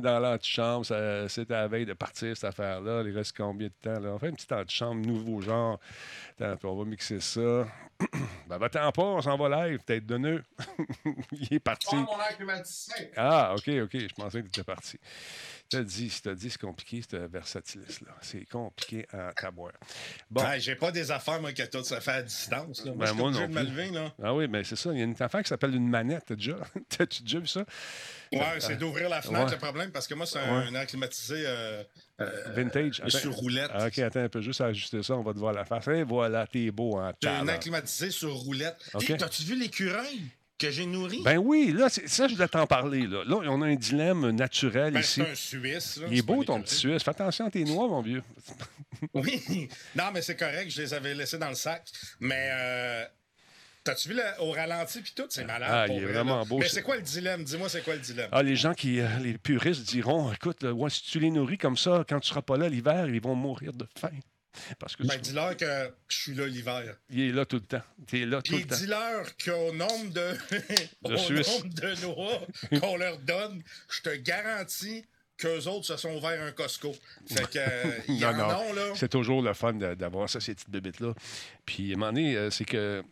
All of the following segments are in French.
dans l'antichambre, c'était la veille de partir, cette affaire-là. Il reste combien de temps? Là? On fait une petite antichambre, nouveau genre. Attends, on va mixer ça. ben, va-t'en pas, on s'en va live, tête de nœud. Il est parti. Oh, mon air climatisé. Ah, OK, OK, je pensais que tu étais parti. T'as dit, t'as dit, c'est compliqué, ce versatilis-là. C'est compliqué à taboire. Bon. Hey, j'ai pas des affaires, moi, que tout se fait à distance. Là. Ben, Moi, je suis moi obligé non de me plus. lever, là. Ah oui, mais c'est ça. Il y a une affaire qui s'appelle une manette. T'as déjà, t'as-tu déjà vu ça? Ouais, c'est d'ouvrir la fenêtre, Ouais. le problème, parce que moi, c'est un, Ouais. un air climatisé euh, euh, Vintage. Attends. sur roulette. Ah, OK, attends un peu, juste à ajuster ça, on va te voir la face. Et voilà, t'es beau en J'ai un talent. air climatisé sur roulette. OK. Hey, T'as-tu vu l'écureuil? Que j'ai nourri? Ben oui, là, ça, je voulais t'en parler. Là. là, on a un dilemme naturel Ben, ici. c'est un Suisse. là, Il est beau, ton petit Suisse. Fais attention, t'es noir, mon vieux. Oui. Non, mais c'est correct, je les avais laissés dans le sac. Mais euh, t'as-tu vu le- au ralenti puis tout? C'est malade. Ah, il est vrai, vraiment là. beau, Mais c'est- c'est quoi le dilemme? Dis-moi, c'est quoi le dilemme? Ah, les gens qui, euh, les puristes diront, écoute, là, ouais, si tu les nourris comme ça, quand tu seras pas là l'hiver, ils vont mourir de faim. Parce que Ben, dis-leur que je suis là l'hiver. il est là tout le temps. Tu es là tout le temps. dis-leur qu'au nombre de, au nombre de noix qu'on leur donne, je te garantis qu'eux autres se sont ouverts un Costco. Fait que, euh, ils Non, en non. ont, là. C'est toujours le fun d'avoir ça, ces petites bébites-là. Puis, à un moment donné, euh, c'est que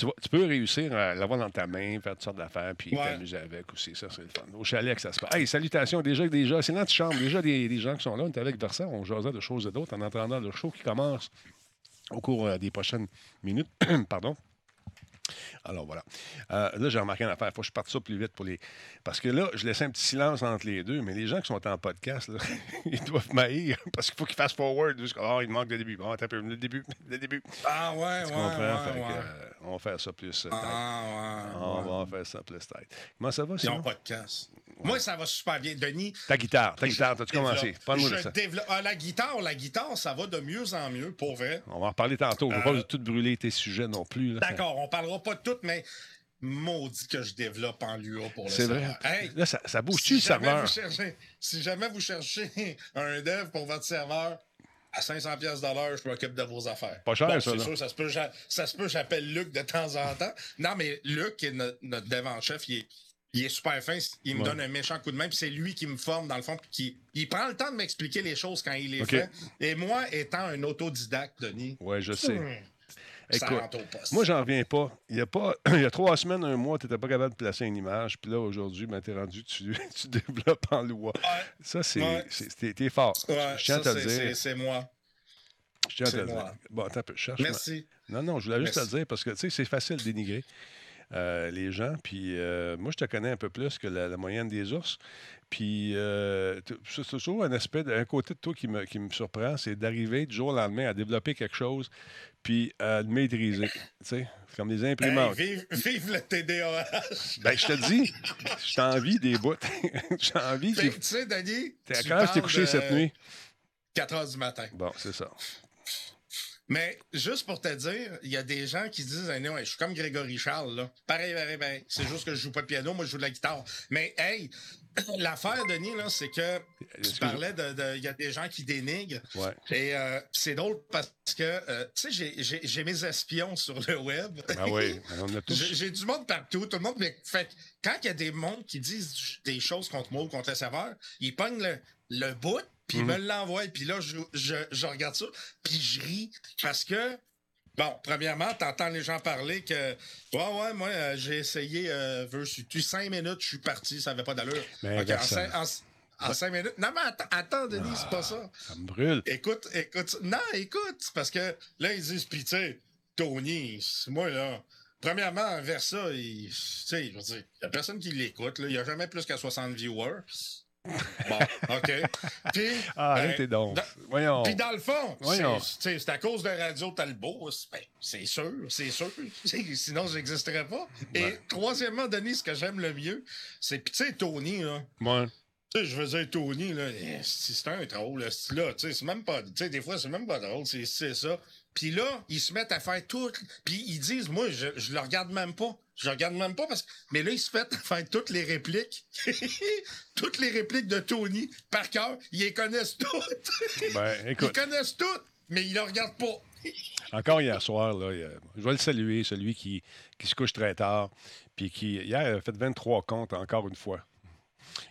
tu, vois, tu peux réussir à l'avoir dans ta main, faire toutes sortes d'affaires, puis Ouais. t'amuser avec aussi. Ça, c'est le fun. Au chalet, que ça se passe. Hey, salutations. Déjà, déjà c'est l'antichambre. Déjà, des, des gens qui sont là. On est avec Versant. On jasait de choses et d'autres en entendant le show qui commence au cours euh, des prochaines minutes. Pardon. Alors voilà. Euh, là, j'ai remarqué une affaire. Il faut que je parte ça plus vite pour les. Parce que là, je laissais un petit silence entre les deux, mais les gens qui sont en podcast, là, ils doivent maïr parce qu'il faut qu'ils fassent forward. Oh, il manque le début. Bon, attends un peu. Le début. Le début. Ah ouais, ouais, Tu ouais, que, euh, on va faire ça plus euh. Ah, ouais, On ouais. va faire ça plus tête. Comment ça va, Ils n'ont pas de casse. Moi, ça va super bien. Denis, Ta guitare, ta guitare, t'as-tu commencé? Parle-moi de ça. développe- Ah, la guitare, la guitare, ça va de mieux en mieux, pour vrai. On va en reparler tantôt. Je ne veux pas tout brûler tes sujets non plus. Euh, D'accord, on parlera pas de tout, mais maudit que je développe en LUA pour le C'est vrai. Hey, Là, ça, ça bouge-tu si le serveur? vous cherchez, si jamais vous cherchez un dev pour votre serveur, à 500 pièces d'heure, je m'occupe de vos affaires. Pas cher, Bon, ça, C'est sûr, ça se peut, ça se peut, j'appelle Luc de temps en temps. Non, mais Luc, qui est notre, notre dev en chef, il est, il est super fin. Il me Ouais. donne un méchant coup de main, puis c'est lui qui me forme, dans le fond, puis qui il prend le temps de m'expliquer les choses quand il les fait. Et moi, étant un autodidacte, Denis, Oui, je sais. hmm, ça Écoute, rentre au poste. Moi, j'en reviens pas. Il y a pas, il y a trois semaines, un mois, tu n'étais pas capable de placer une image. Puis là, aujourd'hui, ben, tu es rendu, tu, tu développes en loi. Ouais. Ça, c'est. Ouais. c'est- T'es t'es fort. Ouais, je tiens à ça, te dire. c'est moi. Je tiens à te dire. Bon, attends un peu. je Cherche Merci. Non, non, je voulais juste te le dire parce que, tu sais, c'est facile de dénigrer euh, les gens. Puis euh, moi, je te connais un peu plus que la, la moyenne des ours. Puis euh, c'est toujours un aspect, un côté de toi qui me, qui me surprend, c'est d'arriver du jour au lendemain à développer quelque chose puis à le maîtriser. Tu sais, comme les Hey, imprimantes. vive, vive le TDAH. Ben, je te dis, je t'envie des bouts. J'ai envie. Que, Tu sais, Denis, à tu t'es parles couché de cette nuit? 4 heures du matin. Bon, c'est ça. Mais juste pour te dire, il y a des gens qui disent hey, non, je suis comme Grégory Charles. Là. Pareil, pareil, pareil. C'est juste que je joue pas de piano, moi je joue de la guitare. Mais hey, l'affaire, Denis, là, c'est que tu Excuse- parlais de. Il y a des gens qui dénigrent. Ouais. Et euh, c'est drôle parce que, euh, tu sais, j'ai- mes espions sur le web. Ah oui, tous. J'ai du monde partout, tout le monde. Mais fait quand il y a des mondes qui disent des choses contre moi ou contre le serveur, ils pognent le, le bout, puis ils Mhm. me l'envoient. Puis là, je, je, je regarde ça, puis je ris parce que. Bon, premièrement, t'entends les gens parler que Ouais, ouais, moi, euh, j'ai essayé euh, Versus. Tu cinq minutes, je suis parti, ça n'avait pas d'allure. Mais Ok, en, cinq, en- en cinq minutes. Non, mais attends, attends Denis, c'est pas ça. Ça me brûle. Écoute, écoute. Non, écoute, parce que là, ils disent, puis tu sais, Tony, c'est moi, là. Premièrement, vers ça, il, tu sais, je veux dire, il n'y a personne qui l'écoute. Il n'y a jamais plus qu'à 60 viewers. Bon, OK. Puis. Ah, arrêtez donc. dans- Voyons. puis dans le fond, c'est à cause de Radio Talbot. c'est- ben, c'est sûr, c'est sûr. Sinon, je n'existerais pas. Et troisièmement, Denis, ce que j'aime le mieux, c'est, puis tu sais, Tony, là. Ouais. Tu sais, je veux dire, Tony, là, c'est un drôle, là, c'est là, tu sais, c'est même pas, tu sais, des fois, c'est même pas drôle, c'est ça. Puis là, ils se mettent à faire tout, puis ils disent, moi, je, je le regarde même pas. Je le regarde même pas parce que, mais là, ils se mettent à faire toutes les répliques. toutes les répliques de Tony, par cœur, ils les connaissent toutes. Ben, ils écoute, connaissent toutes, mais ils le regardent pas. encore hier soir, là, a- je vais le saluer, celui qui, qui se couche très tard, puis qui, hier, a fait 23 comptes encore une fois.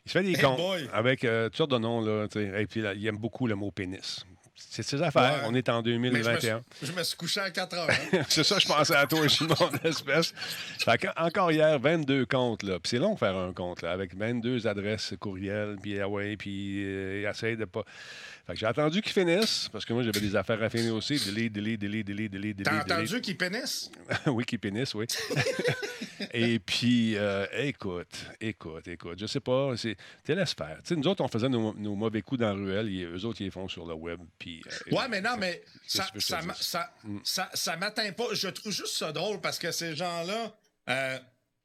Il se fait des Hey comptes boy! avec euh, toutes sortes de noms. Là. Et puis, là, il aime beaucoup le mot pénis. C'est ses affaires. Ouais. On est en Mais je me, suis, 2021. je me suis couché à 4 heures. hein. c'est ça, je pensais à toi, je mon espèce. Fait encore hier, 22 comptes. Là. Puis c'est long de faire un compte, là, avec 22 adresses courriel, puis ah ouais, puis euh, il essaie de pas. Fait que j'ai attendu qu'ils finissent, parce que moi, j'avais des affaires à finir aussi. Delete, delete. T'as entendu qu'il pénisse? oui, qui pénisse, oui. Et puis, euh, écoute, écoute, écoute, je sais pas, c'est, te laisse faire. Tu sais, nous autres, on faisait nos, nos mauvais coups dans la ruelle, et eux autres, ils les font sur le web. Puis, euh, Ouais, mais non, mais ça, ça, ça, Mm. ça, ça m'atteint pas. Je trouve juste ça drôle parce que ces gens-là, euh,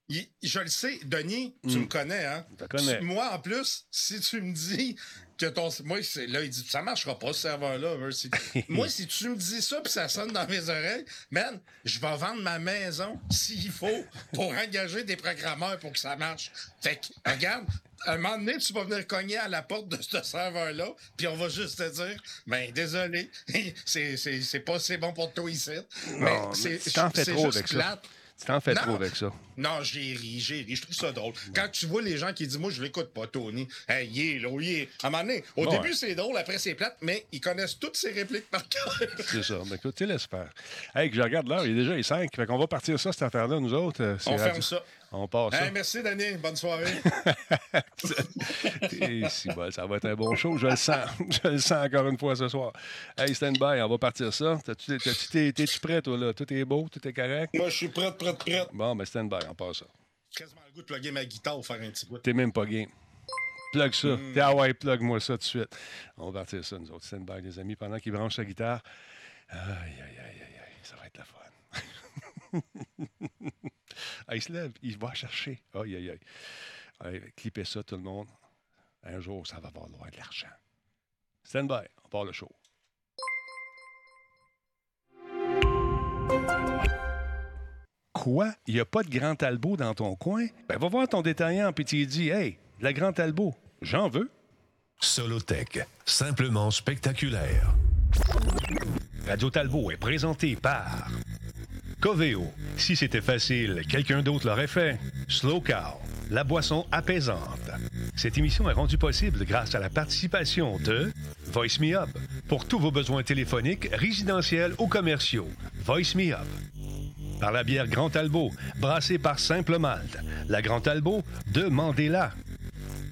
je le sais, Denis, tu Mm. me connais, hein? Je te connais. Tu- Moi, en plus, si tu me dis que ton. Moi, là, il dit ça marchera pas, ce serveur-là. moi, si tu me dis ça puis ça sonne dans mes oreilles, man, je vais vendre ma maison s'il faut pour engager des programmeurs pour que ça marche. Fait que, regarde, un moment donné, tu vas venir cogner à la porte de ce serveur-là, puis on va juste te dire, ben, désolé, c'est, pas c'est bon pour toi ici. Mais Non, mais c'est, trop juste avec ça. Tu t'en fais Non. trop avec ça. Non, j'ai ri, j'ai ri. Je trouve ça drôle. Quand tu vois les gens qui disent, moi, je l'écoute pas, Tony. Hey, il est là, est. À un moment donné, au Ouais. début, c'est drôle, après, c'est plate, mais ils connaissent toutes ces répliques par cœur. C'est ça. Mais écoute, tu laisse faire. Hey, que je regarde l'heure, il est déjà les 5. Fait qu'on va partir ça, cette affaire-là, nous autres. euh, On radio- ferme ça. On part ça. Hey, merci, Danny. Bonne soirée. Et si, bon, ça va être un bon show, je le sens. Je le sens encore une fois ce soir. Hey, stand by, on va partir ça. T'es- T'es-tu prêt, toi, là? Tout est beau, tout est correct? moi, je suis prête, prête, prête. Bon, ben stand by, on part ça. Quasiment le goût de plugger ma guitare ou faire un petit bout. T'es même pas game. Plug ça. Hmm. T'es, ah ouais, plug-moi ça tout de suite. On va partir ça, nous autres. Stand by, les amis, pendant qu'il branche sa guitare. Aïe, aïe, aïe, aïe, aïe. Ça va être la fun. Il se lève, il va chercher. Aïe, aïe, aïe. Allez, clippez ça, tout le monde. Un jour, ça va valoir de l'argent. Stand by, on part le show. Quoi? Il n'y a pas de Grand Talbot dans ton coin? Ben, va voir ton détaillant, puis tu dis Hey, de la Grand Talbot, j'en veux. Solotech, simplement spectaculaire. Radio Talbot est présenté par Coveo. Si c'était facile, quelqu'un d'autre l'aurait fait. Slow Cow, la boisson apaisante. Cette émission est rendue possible grâce à la participation de Voice Me Up. Pour tous vos besoins téléphoniques, résidentiels ou commerciaux, Voice Me Up. Par la bière Grand Talbot, brassée par Simple Malte. La Grand Talbot, demandez-la.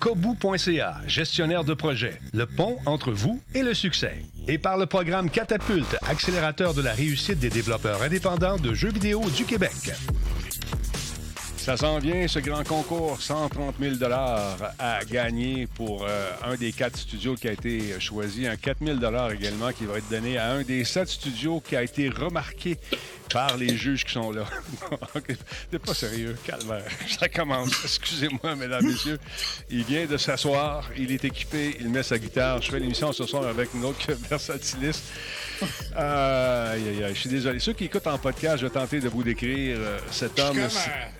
Kobu.ca, gestionnaire de projet, le pont entre vous et le succès. Et par le programme Catapulte, accélérateur de la réussite des développeurs indépendants de jeux vidéo du Québec. Ça s'en vient, ce grand concours, 130 000 à gagner pour euh, un des quatre studios qui a été choisi. Un 4 000 également qui va être donné à un des sept studios qui a été remarqué par les juges qui sont là. T'es pas sérieux, calvaire. Ça commence. Excusez-moi, mesdames, messieurs. Il vient de s'asseoir, il est équipé, il met sa guitare. Je fais l'émission ce soir avec une autre versatiliste. Aïe, aïe, aïe, je suis désolé. Ceux qui écoutent en podcast, je vais tenter de vous décrire euh, cet homme. euh,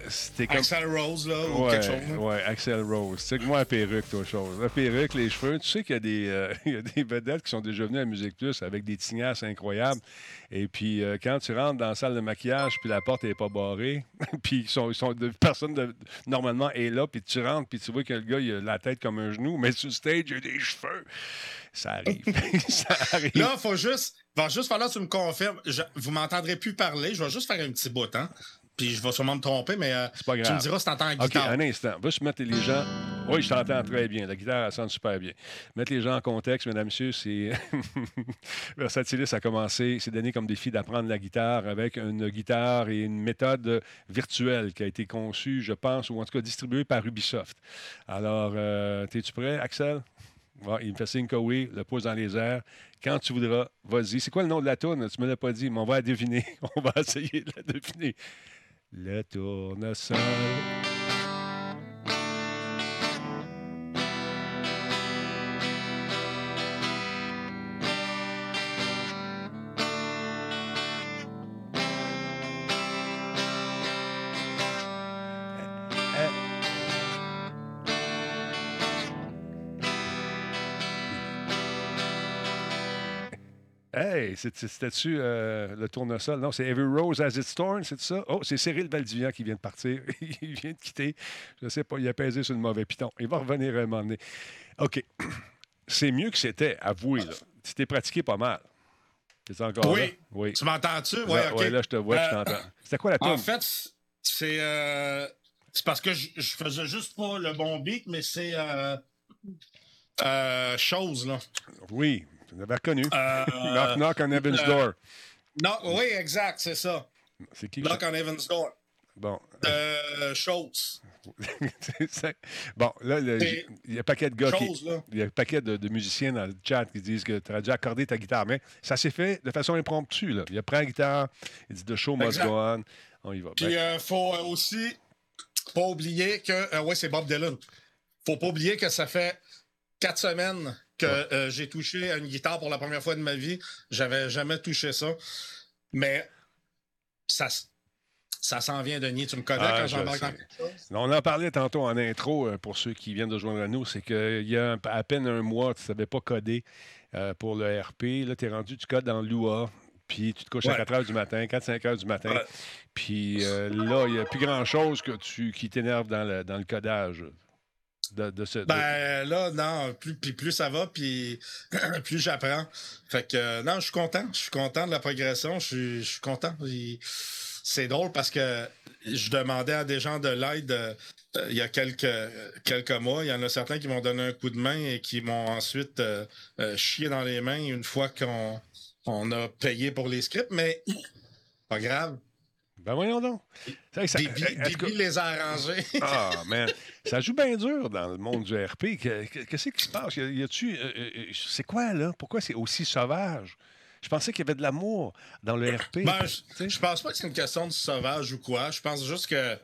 C'était comme. Axel Rose, là, ou Ouais, quelque chose. là. ouais, Axel Rose. C'est que moi, la perruque, toi, chose. La perruque, les cheveux. Tu sais qu'il y a des, euh, il y a des vedettes qui sont déjà venues à Musique Plus avec des tignasses incroyables. Et puis, euh, quand tu rentres dans la salle de maquillage, puis la porte n'est pas barrée, puis ils sont, ils sont de, personne normalement est là, puis tu rentres, puis tu vois que le gars, il a la tête comme un genou, mais sur le stage, il a des cheveux. Ça arrive. ça arrive. Là, faut juste, va juste falloir que tu me confirmes. Je- vous m'entendrez plus parler. Je vais juste faire un petit bout, hein. Puis je vais sûrement me tromper, mais euh, pas tu grave. me diras si t'entends la OK, guitare. un instant. Va se mettre les gens. Oui, je t'entends très bien. La guitare, elle sonne super bien. Mettre les gens en contexte, mesdames, messieurs, c'est. Versatilis a commencé, c'est donné comme défi d'apprendre la guitare avec une guitare et une méthode virtuelle qui a été conçue, je pense, ou en tout cas distribuée par Ubisoft. Alors, euh, es-tu prêt, Axel? Il me fait signe que oui, le pouce dans les airs. Quand tu voudras, vas-y. C'est quoi le nom de la tourne? Tu me l'as pas dit, mais on va la deviner. On va essayer de la deviner. Le tournesol. C'était-tu euh, le tournesol? Non, c'est Every Rose as its thorn, c'est ça? Oh, c'est Cyril Valdivian qui vient de partir. il vient de quitter. Je sais pas, il a pesé sur le mauvais piton. Il va revenir à un moment donné. OK. C'est mieux que c'était, avouez. Là. Tu t'es pratiqué pas mal. C'est encore Oui. là? Oui. Tu m'entends-tu? Oui, Là, OK. ouais, là, je te vois, je Euh, t'entends. C'était quoi la En tune? fait, c'est euh, c'est parce que je, je faisais juste pas le bon beat, mais c'est euh, euh, chose, là. Oui, tu l'avais reconnu. Euh, knock, knock on Evan's euh, door. non, oui, exact, c'est ça. C'est qui? Knock on Evan's Door. Bon. Euh. C'est- bon, là, il y a un paquet de gars. Il y a un paquet de, de musiciens dans le chat qui disent que tu as déjà accordé ta guitare. Mais ça s'est fait de façon impromptue. Là. Il a pris la guitare, il dit The show must Exact. go on. On y va. Puis, Ben, euh, faut aussi pas oublier que. euh, ouais, c'est Bob Dylan. Faut pas oublier que ça fait quatre semaines que Ouais. euh, j'ai touché à une guitare pour la première fois de ma vie. J'avais jamais touché ça. Mais ça, ça s'en vient, Denis. Tu me connais Ah, quand je j'embarque sais. dans quelque chose? on en parlait tantôt en intro euh, pour ceux qui viennent de joindre à nous. C'est qu'il y a à peine un mois, tu ne savais pas coder euh, pour le RP. Là, tu es rendu, tu codes dans Lua. Puis tu te couches à Ouais. 4 h du matin, 4-5 h du matin. Ouais. Puis euh, là, il n'y a plus grand-chose que tu, qui t'énerve dans le, dans le codage. De, ce, Ben là, non, plus, puis plus ça va, puis plus j'apprends. Fait que euh, non, je suis content. Je suis content de la progression. Je suis- content. C'est drôle parce que je demandais à des gens de l'aide euh, il y a quelques, quelques mois. Il y en a certains qui m'ont donné un coup de main et qui m'ont ensuite euh, chié dans les mains une fois qu'on on a payé pour les scripts, mais pas grave. Ben voyons donc. Ça- Bibi, Bibi les a arrangés. Ah, man. Ça joue bien dur dans le monde du RP. Que- que- Qu'est-ce qui se passe? Y a-tu. euh, euh, c'est quoi, là? Pourquoi c'est aussi sauvage? Je pensais qu'il y avait de l'amour dans le RP. Ben, je, je pense pas que c'est une question de sauvage ou quoi. Je pense juste que.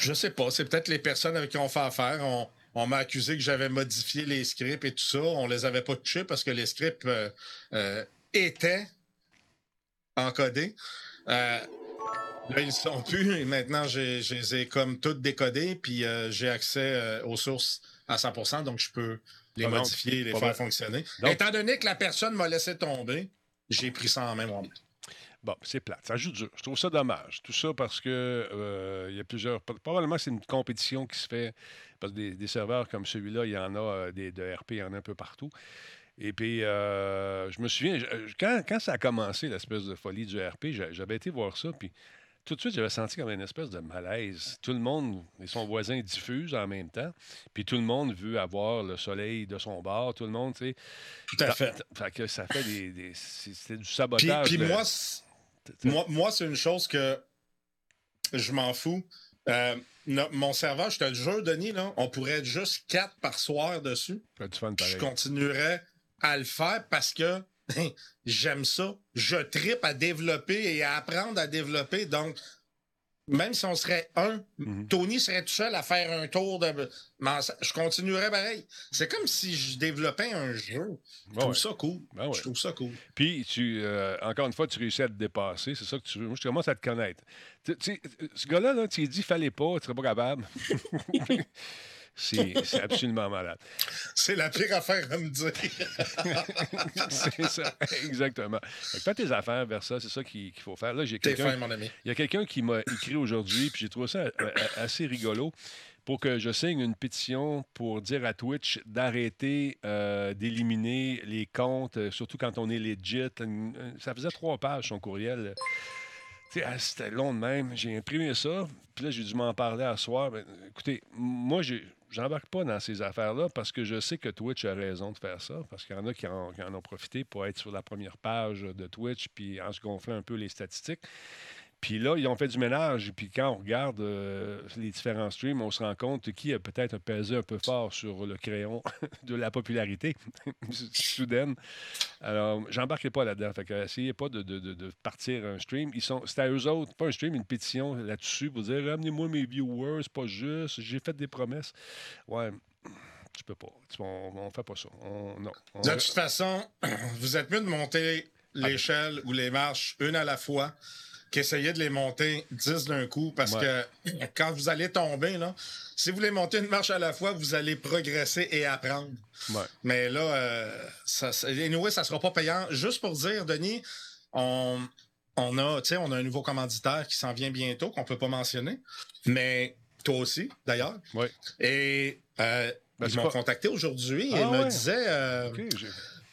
Je sais pas. C'est peut-être les personnes avec qui on fait affaire. On, on m'a accusé que j'avais modifié les scripts et tout ça. On les avait pas touchés parce que les scripts euh, euh, étaient encodés. Euh, là, ils sont plus. Et maintenant, je les ai comme toutes décodés. Puis euh, j'ai accès euh, aux sources à 100% Donc, je peux les Ah, donc, modifier et les faire fonctionner. Donc- Étant donné que la personne m'a laissé tomber, j'ai pris ça en main moi-même. Bon, c'est plate. Ça joue dur. Je trouve ça dommage. Tout ça parce que euh, il y a plusieurs. Probablement, c'est une compétition qui se fait. Parce que des, des serveurs comme celui-là, il y en a euh, des, de RP, il y en a un peu partout. Et puis, euh, je me souviens, je- quand, quand ça a commencé, l'espèce de folie du RP, j'a- j'avais été voir ça, puis tout de suite, j'avais senti comme une espèce de malaise. Tout le monde et son voisin diffusent en même temps, puis tout le monde veut avoir le soleil de son bord, tout le monde, tu sais. Tout à fait. Fait que ça fait des. des- c'est du Puis, sabotage. puis de- moi, moi, moi c'est une chose que je m'en fous. Euh, mon serveur, je te le jure, Denis, là, on pourrait être juste quatre par soir dessus. Puis. Je continuerais à le faire parce que j'aime ça. Je tripe à développer et à apprendre à développer. Donc, même si on serait un, Mhm. Tony serait tout seul à faire un tour de. Je continuerais pareil. C'est comme si je développais un jeu. Je trouve ouais. ça cool. Ben ouais. Je trouve ça cool. Puis, tu, euh, encore une fois, tu réussis à te dépasser. C'est ça que tu veux. Moi, je commence à te connaître. Tu, tu sais, ce gars-là, là, tu lui dis, fallait pas, tu serais pas capable. c'est absolument malade. C'est la pire affaire à me dire. c'est ça, exactement. Que fais tes affaires vers ça, c'est ça qu'il faut faire. Là, j'ai quelqu'un mon ami. Il y a quelqu'un qui m'a écrit aujourd'hui, puis j'ai trouvé ça euh, euh, assez rigolo, pour que je signe une pétition pour dire à Twitch d'arrêter euh, d'éliminer les comptes, surtout quand on est legit. Ça faisait trois pages, son courriel. Ah, c'était long de même. J'ai imprimé ça, puis là, j'ai dû m'en parler à soir. Ben, écoutez, moi, j'ai. J'embarque pas dans ces affaires-là parce que je sais que Twitch a raison de faire ça, parce qu'il y en a qui en, ont profité pour être sur la première page de Twitch, puis en se un peu les statistiques. Puis là, ils ont fait du ménage. Puis quand on regarde euh, les différents streams, on se rend compte qui a peut-être pesé un peu fort sur le crayon de la popularité soudaine. Alors, j'embarquerai pas là-dedans. Fait que essayez pas de, de- de- partir un stream. Ils sont, c'est à eux autres, pas un stream, une pétition là-dessus pour dire amenez-moi mes viewers, c'est pas juste, j'ai fait des promesses. Ouais. Tu peux pas. Tu- on, fait pas ça. On- non. On- De toute façon, vous êtes mieux de monter l'échelle ou les marches une à la fois qu'essayer de les monter 10 d'un coup parce que quand vous allez tomber, là, si vous voulez monter une marche à la fois, vous allez progresser et apprendre. Ouais. Mais là, euh, ça, ça, anyway, ça sera pas payant. Juste pour dire, Denis, on, on, a, on a un nouveau commanditaire qui s'en vient bientôt, qu'on peut pas mentionner. Mais toi aussi, d'ailleurs. Ouais. Et euh, Ben, ils m'ont pas- contacté aujourd'hui et Ah ils me ouais? disaient... euh,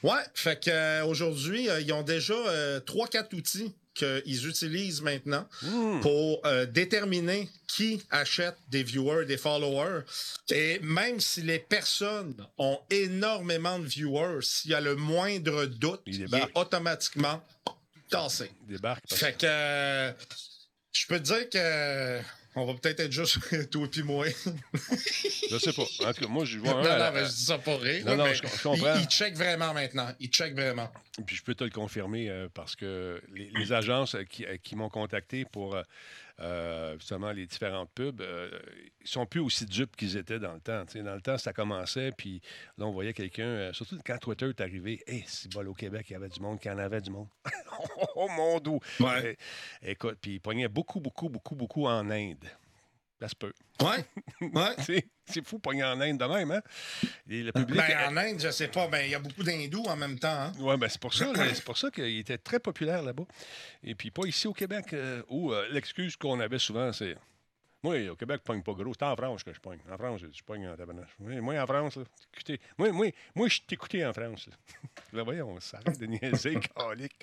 Ouais, fait que euh, euh, ils ont déjà euh, trois, quatre outils qu'ils utilisent maintenant Hmm. pour euh, déterminer qui achète des viewers, des followers. Et même si les personnes ont énormément de viewers, s'il y a le moindre doute, Il il, est débarque. automatiquement tassé. il débarque. Fait que euh, je peux te dire que on va peut-être être juste toi et moi. Je sais pas. En tout cas, moi, je vois non, un non, la- mais je dis ça pour rire. Non, non, je- je comprends. Ils checkent vraiment maintenant. Ils checkent vraiment. Puis je peux te le confirmer euh, parce que les, les agences euh, qui, qui m'ont contacté pour euh, justement les différentes pubs, euh, ils sont plus aussi dupes qu'ils étaient dans le temps. Dans le temps, ça commençait, puis là, on voyait quelqu'un, euh, surtout quand Twitter est arrivé, hé, c'est bol au Québec, il y avait du monde, qu'il y en avait du monde. oh mon doux! Ouais. Eh, écoute, puis il pognait beaucoup, beaucoup, beaucoup, beaucoup en Inde. Ça se peut. Ouais. Ouais. C'est fou, pogner en Inde de même, hein? Et le public. Ben, en Inde, je sais pas, ben, il y a beaucoup d'hindous en même temps. Hein? Oui, ben c'est pour ça. C'est pour ça qu'il était très populaire là-bas. Et puis pas ici au Québec, euh, où euh, l'excuse qu'on avait souvent, c'est. Moi, au Québec, je pogne pas gros. C'est en France que je pogne. En France, je pogne en tabarnache. Oui, Moi, en France, là, écoutez, moi, moi, moi, je t'écoutais en France. Là, Là, voyons, on s'arrête de niaiser, calique.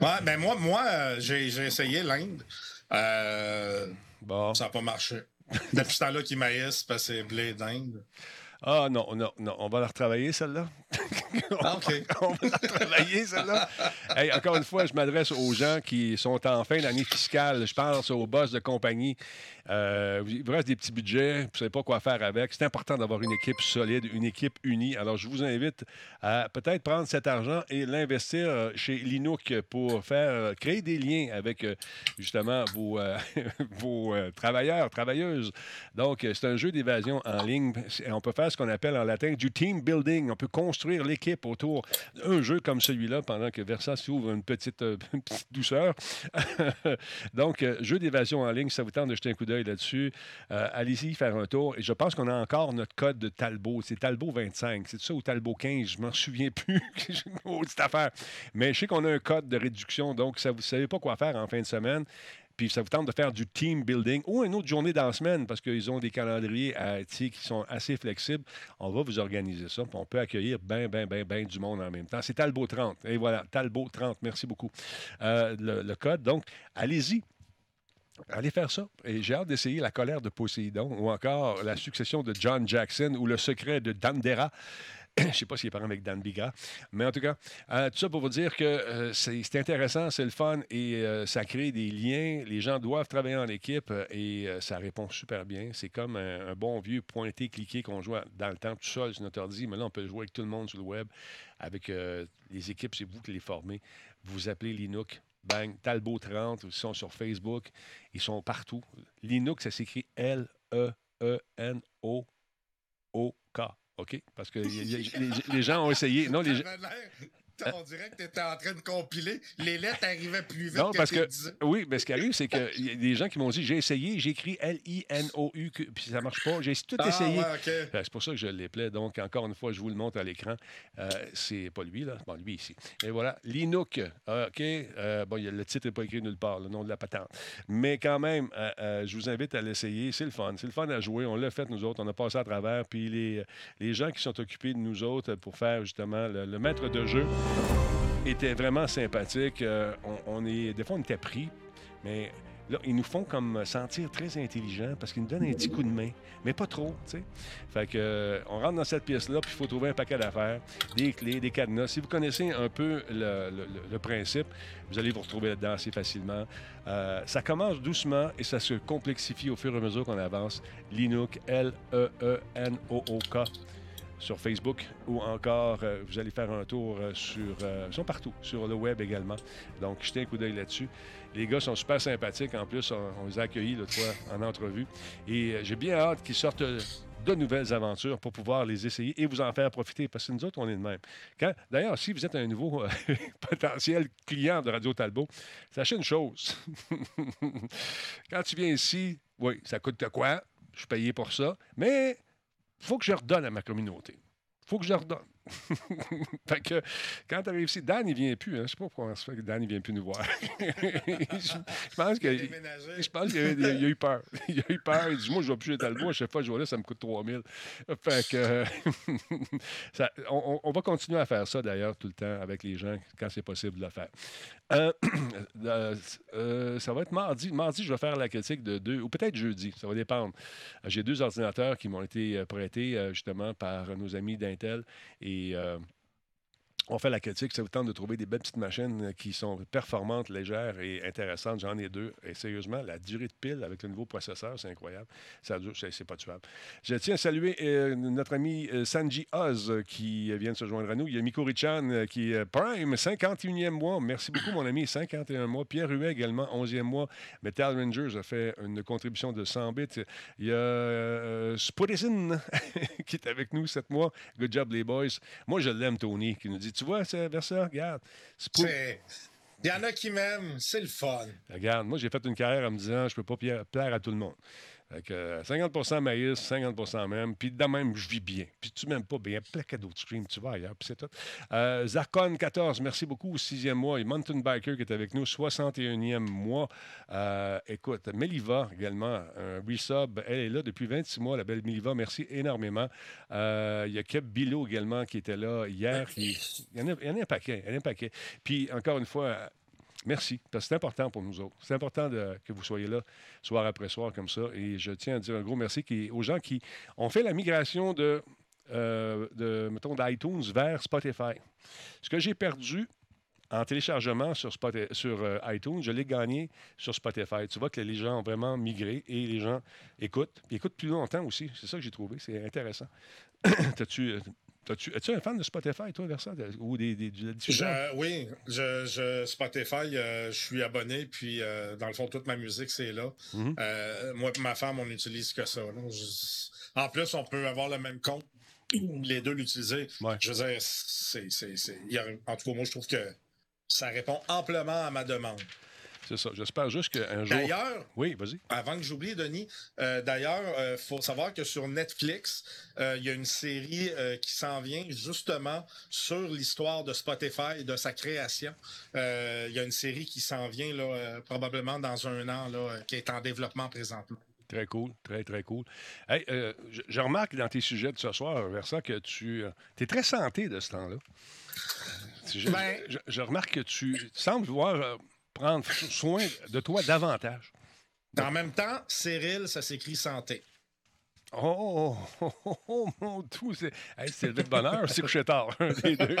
Ouais, ben moi, moi euh, j'ai j'ai essayé l'Inde. Euh, Bon. ça n'a pas marché. Depuis ce temps-là qu'ils maïssent, parce que c'est blé d'Inde. Ah non, non, non. On va la retravailler, celle-là. Ah, OK. On va la retravailler, celle-là. Hey, encore une fois, je m'adresse aux gens qui sont en fin d'année fiscale. Je pense aux boss de compagnie. Euh, il vous reste des petits budgets, vous ne savez pas quoi faire avec. C'est important d'avoir une équipe solide, une équipe unie. Alors, je vous invite à peut-être prendre cet argent et l'investir euh, chez Linux pour faire euh, créer des liens avec justement vos, euh, vos euh, travailleurs, travailleuses. Donc, c'est un jeu d'évasion en ligne. On peut faire ce qu'on appelle en latin du team building. On peut construire l'équipe autour d'un jeu comme celui-là pendant que Versa s'ouvre une petite, euh, douceur. Donc, euh, jeu d'évasion en ligne, ça vous tente de jeter un coup d'œil là-dessus. Euh, Allez-y faire un tour. Et je pense qu'on a encore notre code de Talbot. C'est Talbot 25. C'est ça ou Talbot 15? Je m'en souviens plus. J'ai une maudite affaire. Mais je sais qu'on a un code de réduction. Donc, ça, vous savez pas quoi faire en fin de semaine puis ça vous tente de faire du team building ou une autre journée dans la semaine parce qu'ils ont des calendriers qui sont assez flexibles, on va vous organiser ça. On peut accueillir bien, bien, bien, bien du monde en même temps. C'est Talbot 30. Et voilà, Talbot 30. Merci beaucoup. Euh, le, le code. Donc, allez-y. Allez faire ça. Et j'ai hâte d'essayer La colère de Poséidon ou encore La succession de John Jackson ou Le secret de Dandera. Je ne sais pas s'il est parent avec Dan Bigra. Mais en tout cas, euh, tout ça pour vous dire que euh, c'est intéressant, c'est le fun et euh, ça crée des liens. Les gens doivent travailler en équipe et ça répond super bien. C'est comme un, bon vieux pointé, cliqué qu'on jouait dans le temps tout seul sur notre ordi. Mais là, on peut jouer avec tout le monde sur le web. Avec les équipes, c'est vous qui les formez. Vous appelez Linux. Bang, Talbot 30, ils sont sur Facebook, ils sont partout. Linux, ça s'écrit L-E-E-N-O-O-K. OK? Parce que y- y- les, les gens ont essayé. Non, les On dirait que tu étais en train de compiler. Les lettres arrivaient plus vite Non, que parce que, oui, mais ce qui arrive, c'est qu'il y a des gens qui m'ont dit j'ai essayé, j'ai écrit L-I-N-O-U, que- puis ça marche pas. J'ai tout Ah, essayé. ouais. Euh, C'est pour ça que je l'appelais. Donc, encore une fois, je vous le montre à l'écran. Euh, c'est pas lui, là. Bon, lui ici. Et voilà. Linux. OK. Euh, bon, le titre n'est pas écrit nulle part, le nom de la patente. Mais quand même, euh, euh, je vous invite à l'essayer. C'est le fun. C'est le fun à jouer. On l'a fait, nous autres. On a passé à travers. Puis les, les gens qui sont occupés de nous autres pour faire justement le, le maître de jeu étaient vraiment sympathiques. Euh, on, est, des fois, on était pris, mais là, ils nous font comme sentir très intelligents parce qu'ils nous donnent un petit coup de main, mais pas trop, tu sais. Fait que, euh, on rentre dans cette pièce-là, puis il faut trouver un paquet d'affaires, des clés, des cadenas. Si vous connaissez un peu le, principe, vous allez vous retrouver là-dedans assez facilement. Euh, ça commence doucement et ça se complexifie au fur et à mesure qu'on avance. Linux, E L-E-E-N-O-O-K sur Facebook ou encore euh, vous allez faire un tour euh, sur euh, ils sont partout sur le web également donc jetez un coup d'œil là-dessus les gars sont super sympathiques en plus on, les a accueillis l'autre fois en entrevue et j'ai bien hâte qu'ils sortent de nouvelles aventures pour pouvoir les essayer et vous en faire profiter. Parce que nous autres, on est de même. Quand- D'ailleurs, si vous êtes un nouveau potentiel client de Radio Talbot, sachez une chose. Quand tu viens ici, oui, ça coûte quoi? Je suis payé pour ça. Mais faut que je redonne à ma communauté. Faut que je redonne. Fait que quand tu arrives ici, Dan, il vient plus. Hein. Je sais pas pourquoi ça fait que Dan, il vient plus nous voir. je, pense que. Je pense qu'il a, eu peur. Il a eu peur. Il dit Moi, je vais plus chez Talbot. À chaque fois que je vais là, ça me coûte 3000. Fait que. ça- on, on- on va continuer à faire ça, d'ailleurs, tout le temps avec les gens quand c'est possible de le faire. Euh, euh, euh, ça va être mardi. Mardi, je vais faire la critique de deux, ou peut-être jeudi, ça va dépendre. J'ai deux ordinateurs qui m'ont été prêtés justement par nos amis d'Intel et euh, on fait la critique. Ça vous tente de trouver des belles petites machines euh, qui sont performantes, légères et intéressantes. J'en ai deux. Et sérieusement, la durée de pile avec le nouveau processeur, c'est incroyable. C'est c'est pas tuable. Je tiens à saluer euh, notre ami euh, Sanji Oz qui vient de se joindre à nous. Il y a Miko Richan qui est Prime, 51e mois. Merci beaucoup, mon ami. 51 mois. Pierre Huet également, 11e mois. Metal Rangers a fait une contribution de 100 bits. Il y a euh, qui est avec nous 7 mois. Good job, les boys. Moi, je l'aime, Tony, qui nous dit Tu vois, c'est vers ça, regarde. C'est- Il y en a qui m'aiment, c'est le fun. Regarde, moi, j'ai fait une carrière en me disant je peux pas pla- plaire à tout le monde. Que, euh, 50% maïs, 50% même. Puis de même, je vis bien. Puis tu m'aimes pas bien. Plein d'autres streams, tu vas ailleurs. Puis c'est tout. Euh, Zarkon 14, merci beaucoup. Sixième mois. Et Mountain Biker qui est avec nous, 61e mois. Euh, écoute, Meliva également, un resub. Elle est là depuis 26 mois, la belle Meliva. Merci énormément. Euh, Il y a Keb Bilo également qui était là hier. qui- Il y, en a, il y en a un paquet. Il y en a un paquet. Puis encore une fois, Merci, parce que c'est important pour nous autres. C'est important que vous soyez là soir après soir comme ça. Et je tiens à dire un gros merci aux gens qui ont fait la migration de, euh, de mettons, d'iTunes vers Spotify. Ce que j'ai perdu en téléchargement sur, Spotify- sur euh, iTunes, je l'ai gagné sur Spotify. Tu vois que les gens ont vraiment migré et les gens écoutent. Ils écoutent plus longtemps aussi. C'est ça que j'ai trouvé. C'est intéressant. T'as-tu, t'as-tu- es-tu un fan de Spotify, toi, vers ça? de- ou des, des? Je- oui, je, je- Spotify, euh, je suis abonné, puis euh, dans le fond, toute ma musique, c'est là. Mhm. Euh, moi et ma femme, on n'utilise que ça. Je- En plus, on peut avoir le même compte, les deux l'utiliser. Ouais. Je veux dire, c'est, c'est- c'est- en tout cas, moi, je trouve que ça répond amplement à ma demande. C'est ça. J'espère juste qu'un jour. D'ailleurs, Oui, vas-y. Avant que j'oublie, Denis, euh, d'ailleurs, il faut savoir que sur Netflix, euh, il y a une série euh, qui s'en vient justement sur l'histoire de Spotify et de sa création. Euh, Il y a une série qui s'en vient là, euh, probablement dans un an, là, euh, qui est en développement présentement. Très cool, très, très cool. Hey, euh, je, je remarque dans tes sujets de ce soir, Versa, que tu es très santé de ce temps-là. Je, Ben- je- je remarque que tu sembles euh, prendre soin de toi davantage. En même temps, Cyril, ça s'écrit santé. Oh, oh, oh, oh, mon tout, c'est hey, c'est levé de bonheur, c'est couché tard, un des deux.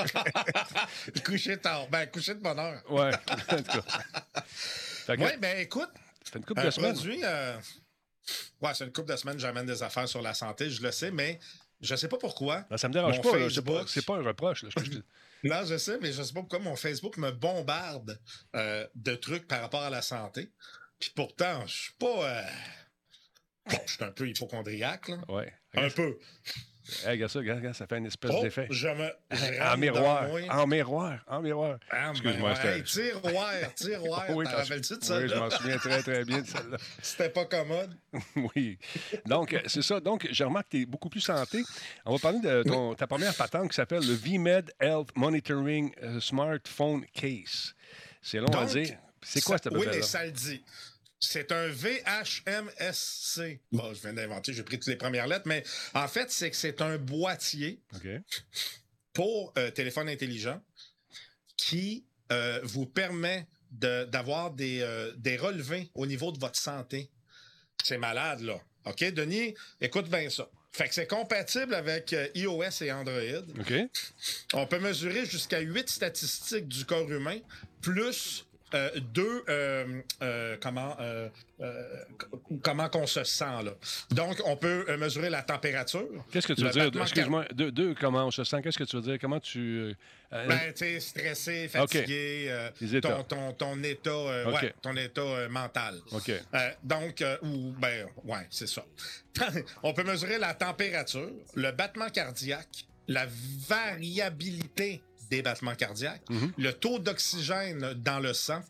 coucher tard. Ben, coucher de bonheur. Ouais, en tout cas. Fait que, Oui, ben écoute, ça fait une couple un de semaines. produit. euh, Ouais, c'est une couple de semaines, j'amène des affaires sur la santé, je le sais, mais je sais pas pourquoi. Ben, ça me dérange Mon pas, c'est pas, Facebook. c'est pas un reproche. là. Je- je- sais, mais je sais pas pourquoi mon Facebook me bombarde euh, de trucs par rapport à la santé. Puis pourtant, je suis pas. euh, bon, je suis un peu hypochondriaque, là. Ouais. Un peu. Hey, regarde ça, regarde, regarde, ça fait une espèce Oh, d'effet. je me. En miroir, en miroir, en miroir. Ah, Excuse-moi, ben, c'était- hey, tiroir, tiroir. Oui, T'en rappelles-tu de Oui, je m'en souviens très, très bien de celle-là. C'était pas commode. oui. Donc, euh, c'est ça. Donc, je remarque que tu es beaucoup plus santé. On va parler de ton- ta première patente qui s'appelle le VMed Health Monitoring euh, Smartphone Case. C'est long à Donc, dire. C'est quoi cette Oui, mais ça le dit. C'est un VHMSC. Bon, je viens d'inventer, j'ai pris toutes les premières lettres, mais en fait, c'est que c'est un boîtier pour euh, téléphone intelligent qui euh, vous permet de- d'avoir des, euh, des relevés au niveau de votre santé. C'est malade, là. OK, Denis, écoute bien ça. Fait que c'est compatible avec iOS et Android. OK. On peut mesurer jusqu'à 8 statistiques du corps humain, plus euh, deux euh, euh, comment comment qu'on se sent là. Donc on peut mesurer la température. Qu'est-ce que tu veux dire? Excuse-moi, deux, deux, comment on se sent? Qu'est-ce que tu veux dire? Comment tu. Ben, tu sais, stressé, fatigué, ton, ton, ton état, ouais, ton état mental. OK. Donc, ou, ben, ouais, c'est ça. On peut mesurer la température, le battement cardiaque, la variabilité des battements cardiaques, Mhm. le taux d'oxygène dans le sang.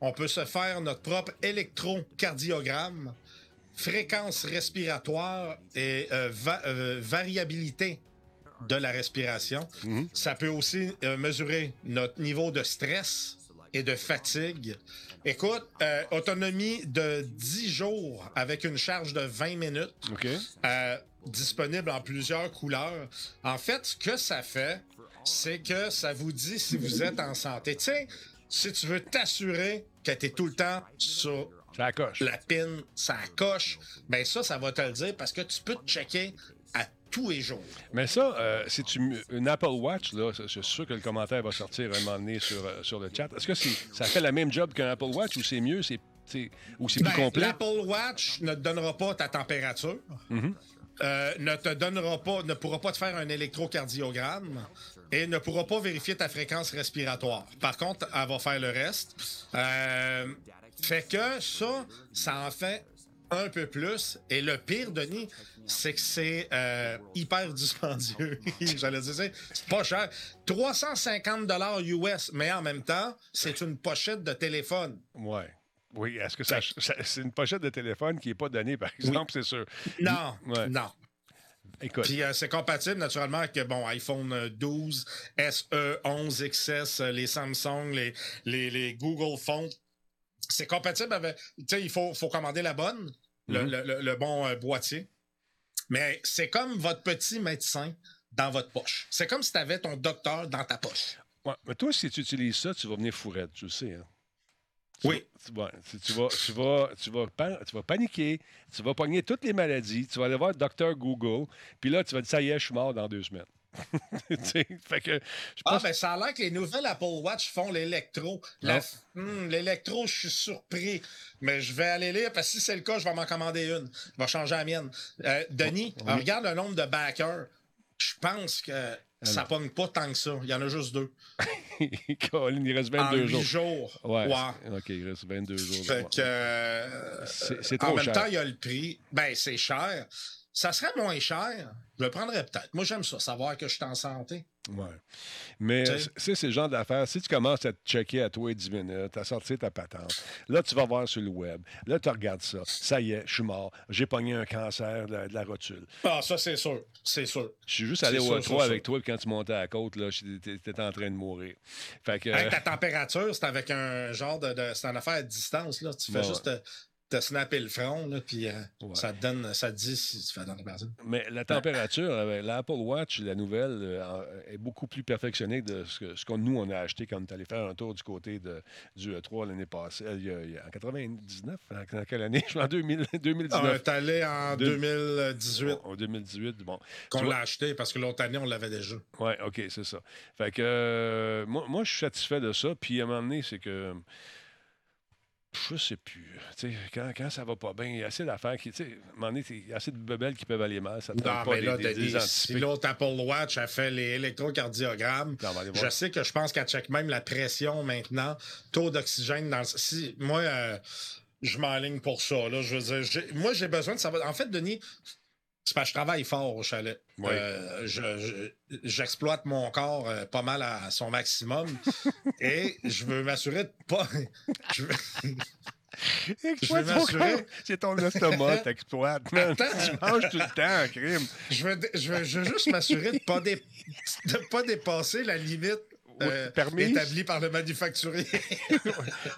On peut se faire notre propre électrocardiogramme, fréquence respiratoire et euh, va- euh, variabilité de la respiration. Mhm. Ça peut aussi euh, mesurer notre niveau de stress et de fatigue. Écoute, euh, autonomie de 10 jours avec une charge de 20 minutes, euh, disponible en plusieurs couleurs. En fait, ce que ça fait, c'est que ça vous dit si vous êtes en santé. Tu sais, si tu veux t'assurer que tu es tout le temps sur coche. la pin, ça coche, ben ça, ça va te le dire parce que tu peux te checker à tous les jours. Mais ça, euh, si tu m- une Apple Watch, là, c'est- je suis sûr que le commentaire va sortir un moment donné sur, euh, sur le chat. Est-ce que c'est- ça fait la même job qu'un Apple Watch ou c'est mieux, c'est, c'est- ou c'est plus Ben, complet? L'Apple Watch ne te donnera pas ta température. Mm-hmm. Euh, ne te donnera pas, ne pourra pas te faire un électrocardiogramme et ne pourra pas vérifier ta fréquence respiratoire. Par contre, elle va faire le reste. Euh, fait que ça, ça en fait un peu plus. Et le pire, Denis, c'est que c'est euh, hyper dispendieux. J'allais dire, c'est pas cher. 350 dollars US, mais en même temps, c'est une pochette de téléphone. Ouais. Oui, est-ce que ça, ça- c'est une pochette de téléphone qui n'est pas donnée, par exemple, c'est sûr. Non, Ouais. non. Écoute, Puis euh, c'est compatible naturellement avec bon iPhone euh, 12, SE, 11, XS, les Samsung, les, les, les Google Phones. C'est compatible avec. Tu sais, il faut, faut commander la bonne, le, Mhm. le- le- le bon euh, boîtier. Mais c'est comme votre petit médecin dans votre poche. C'est comme si tu avais ton docteur dans ta poche. ouais, mais toi, si tu utilises ça, tu vas venir fourrette, tu le sais. Hein? Oui. tu, vas, tu, vas, tu, vas, tu vas paniquer, tu vas pogner toutes les maladies, tu vas aller voir Docteur Google, puis là, tu vas dire, ça y est, je suis mort dans deux semaines. Fait que, Ah, ben ça a l'air que les nouvelles Apple Watch font l'électro. Hmm, l'électro, je suis surpris. Mais je vais aller lire, parce que si c'est le cas, je vais m'en commander une. Je vais changer la mienne. Euh, Denis, Oui. regarde le nombre de backers. Je pense que ça pogne pas tant que ça. Il y en a juste deux. Colin, il reste En 22 huit jours. jours. Ouais. Ouais. OK, il reste 22 jours. Fait que, euh, C'est- en même cher. temps, il y a le prix. Ben, c'est cher. Ça serait moins cher. Je le prendrais peut-être. Moi, j'aime ça, savoir que je suis en santé. Ouais. Mais euh, c'est le genre d'affaires. Si tu commences à te checker à toi 10 minutes, à sortir ta patente, là, tu vas voir sur le web. Là, tu regardes ça. Ça y est, je suis mort. J'ai pogné un cancer de, de la rotule. Ah, ça, c'est sûr. C'est sûr. Je suis juste allé au sûr, E3 sûr, avec sûr. toi, puis quand tu montais à la côte, là, j'étais t'étais en train de mourir. Fait que. Hey, ta température, c'est avec un genre de. de- c'est une affaire à distance. Là. Tu fais Ouais, juste te, te snapper le front, là, puis euh, Ouais. ça te donne. Ça te dit si tu fais la température. Mais la température, avec l'Apple Watch, la nouvelle, euh, est beaucoup plus perfectionnée de ce que, ce que nous, on a acheté quand on est allé faire un tour du côté de, du E3 l'année passée. Euh, il y a- il y a- en 99, en, quelle année? Je suis en 2000, On 2019. est allé en Deux- 2018 En 2018, bon. qu'on l'a acheté parce que l'autre année, on l'avait déjà. Oui, OK, c'est ça. Fait que euh, moi, moi, je suis satisfait de ça. Puis à un moment donné, c'est que. Je sais plus. Quand, quand ça va pas bien, il y a assez d'affaires qui. Donné, il y a assez de bebelles qui peuvent aller mal. Ça Non, pas mais là, des, des, Denis, des si l'autre Apple Watch a fait les électrocardiogrammes, On va aller voir. je sais que je pense qu'elle check même la pression maintenant, taux d'oxygène dans le. Si, moi, euh, je m'enligne pour ça. Là, je veux dire, moi, j'ai besoin de savoir. En fait, Denis, c'est parce que je travaille fort au chalet. Oui. Euh, je- je- J'exploite mon corps euh, pas mal à son maximum et je veux m'assurer de pas. je veux- m'assurer. C'est ton estomac, t'exploites. man. Attends. Tu manges tout le temps, crime. Je veux, je veux, je veux juste m'assurer de pas dé- de pas dépasser la limite euh, établie par le manufacturier.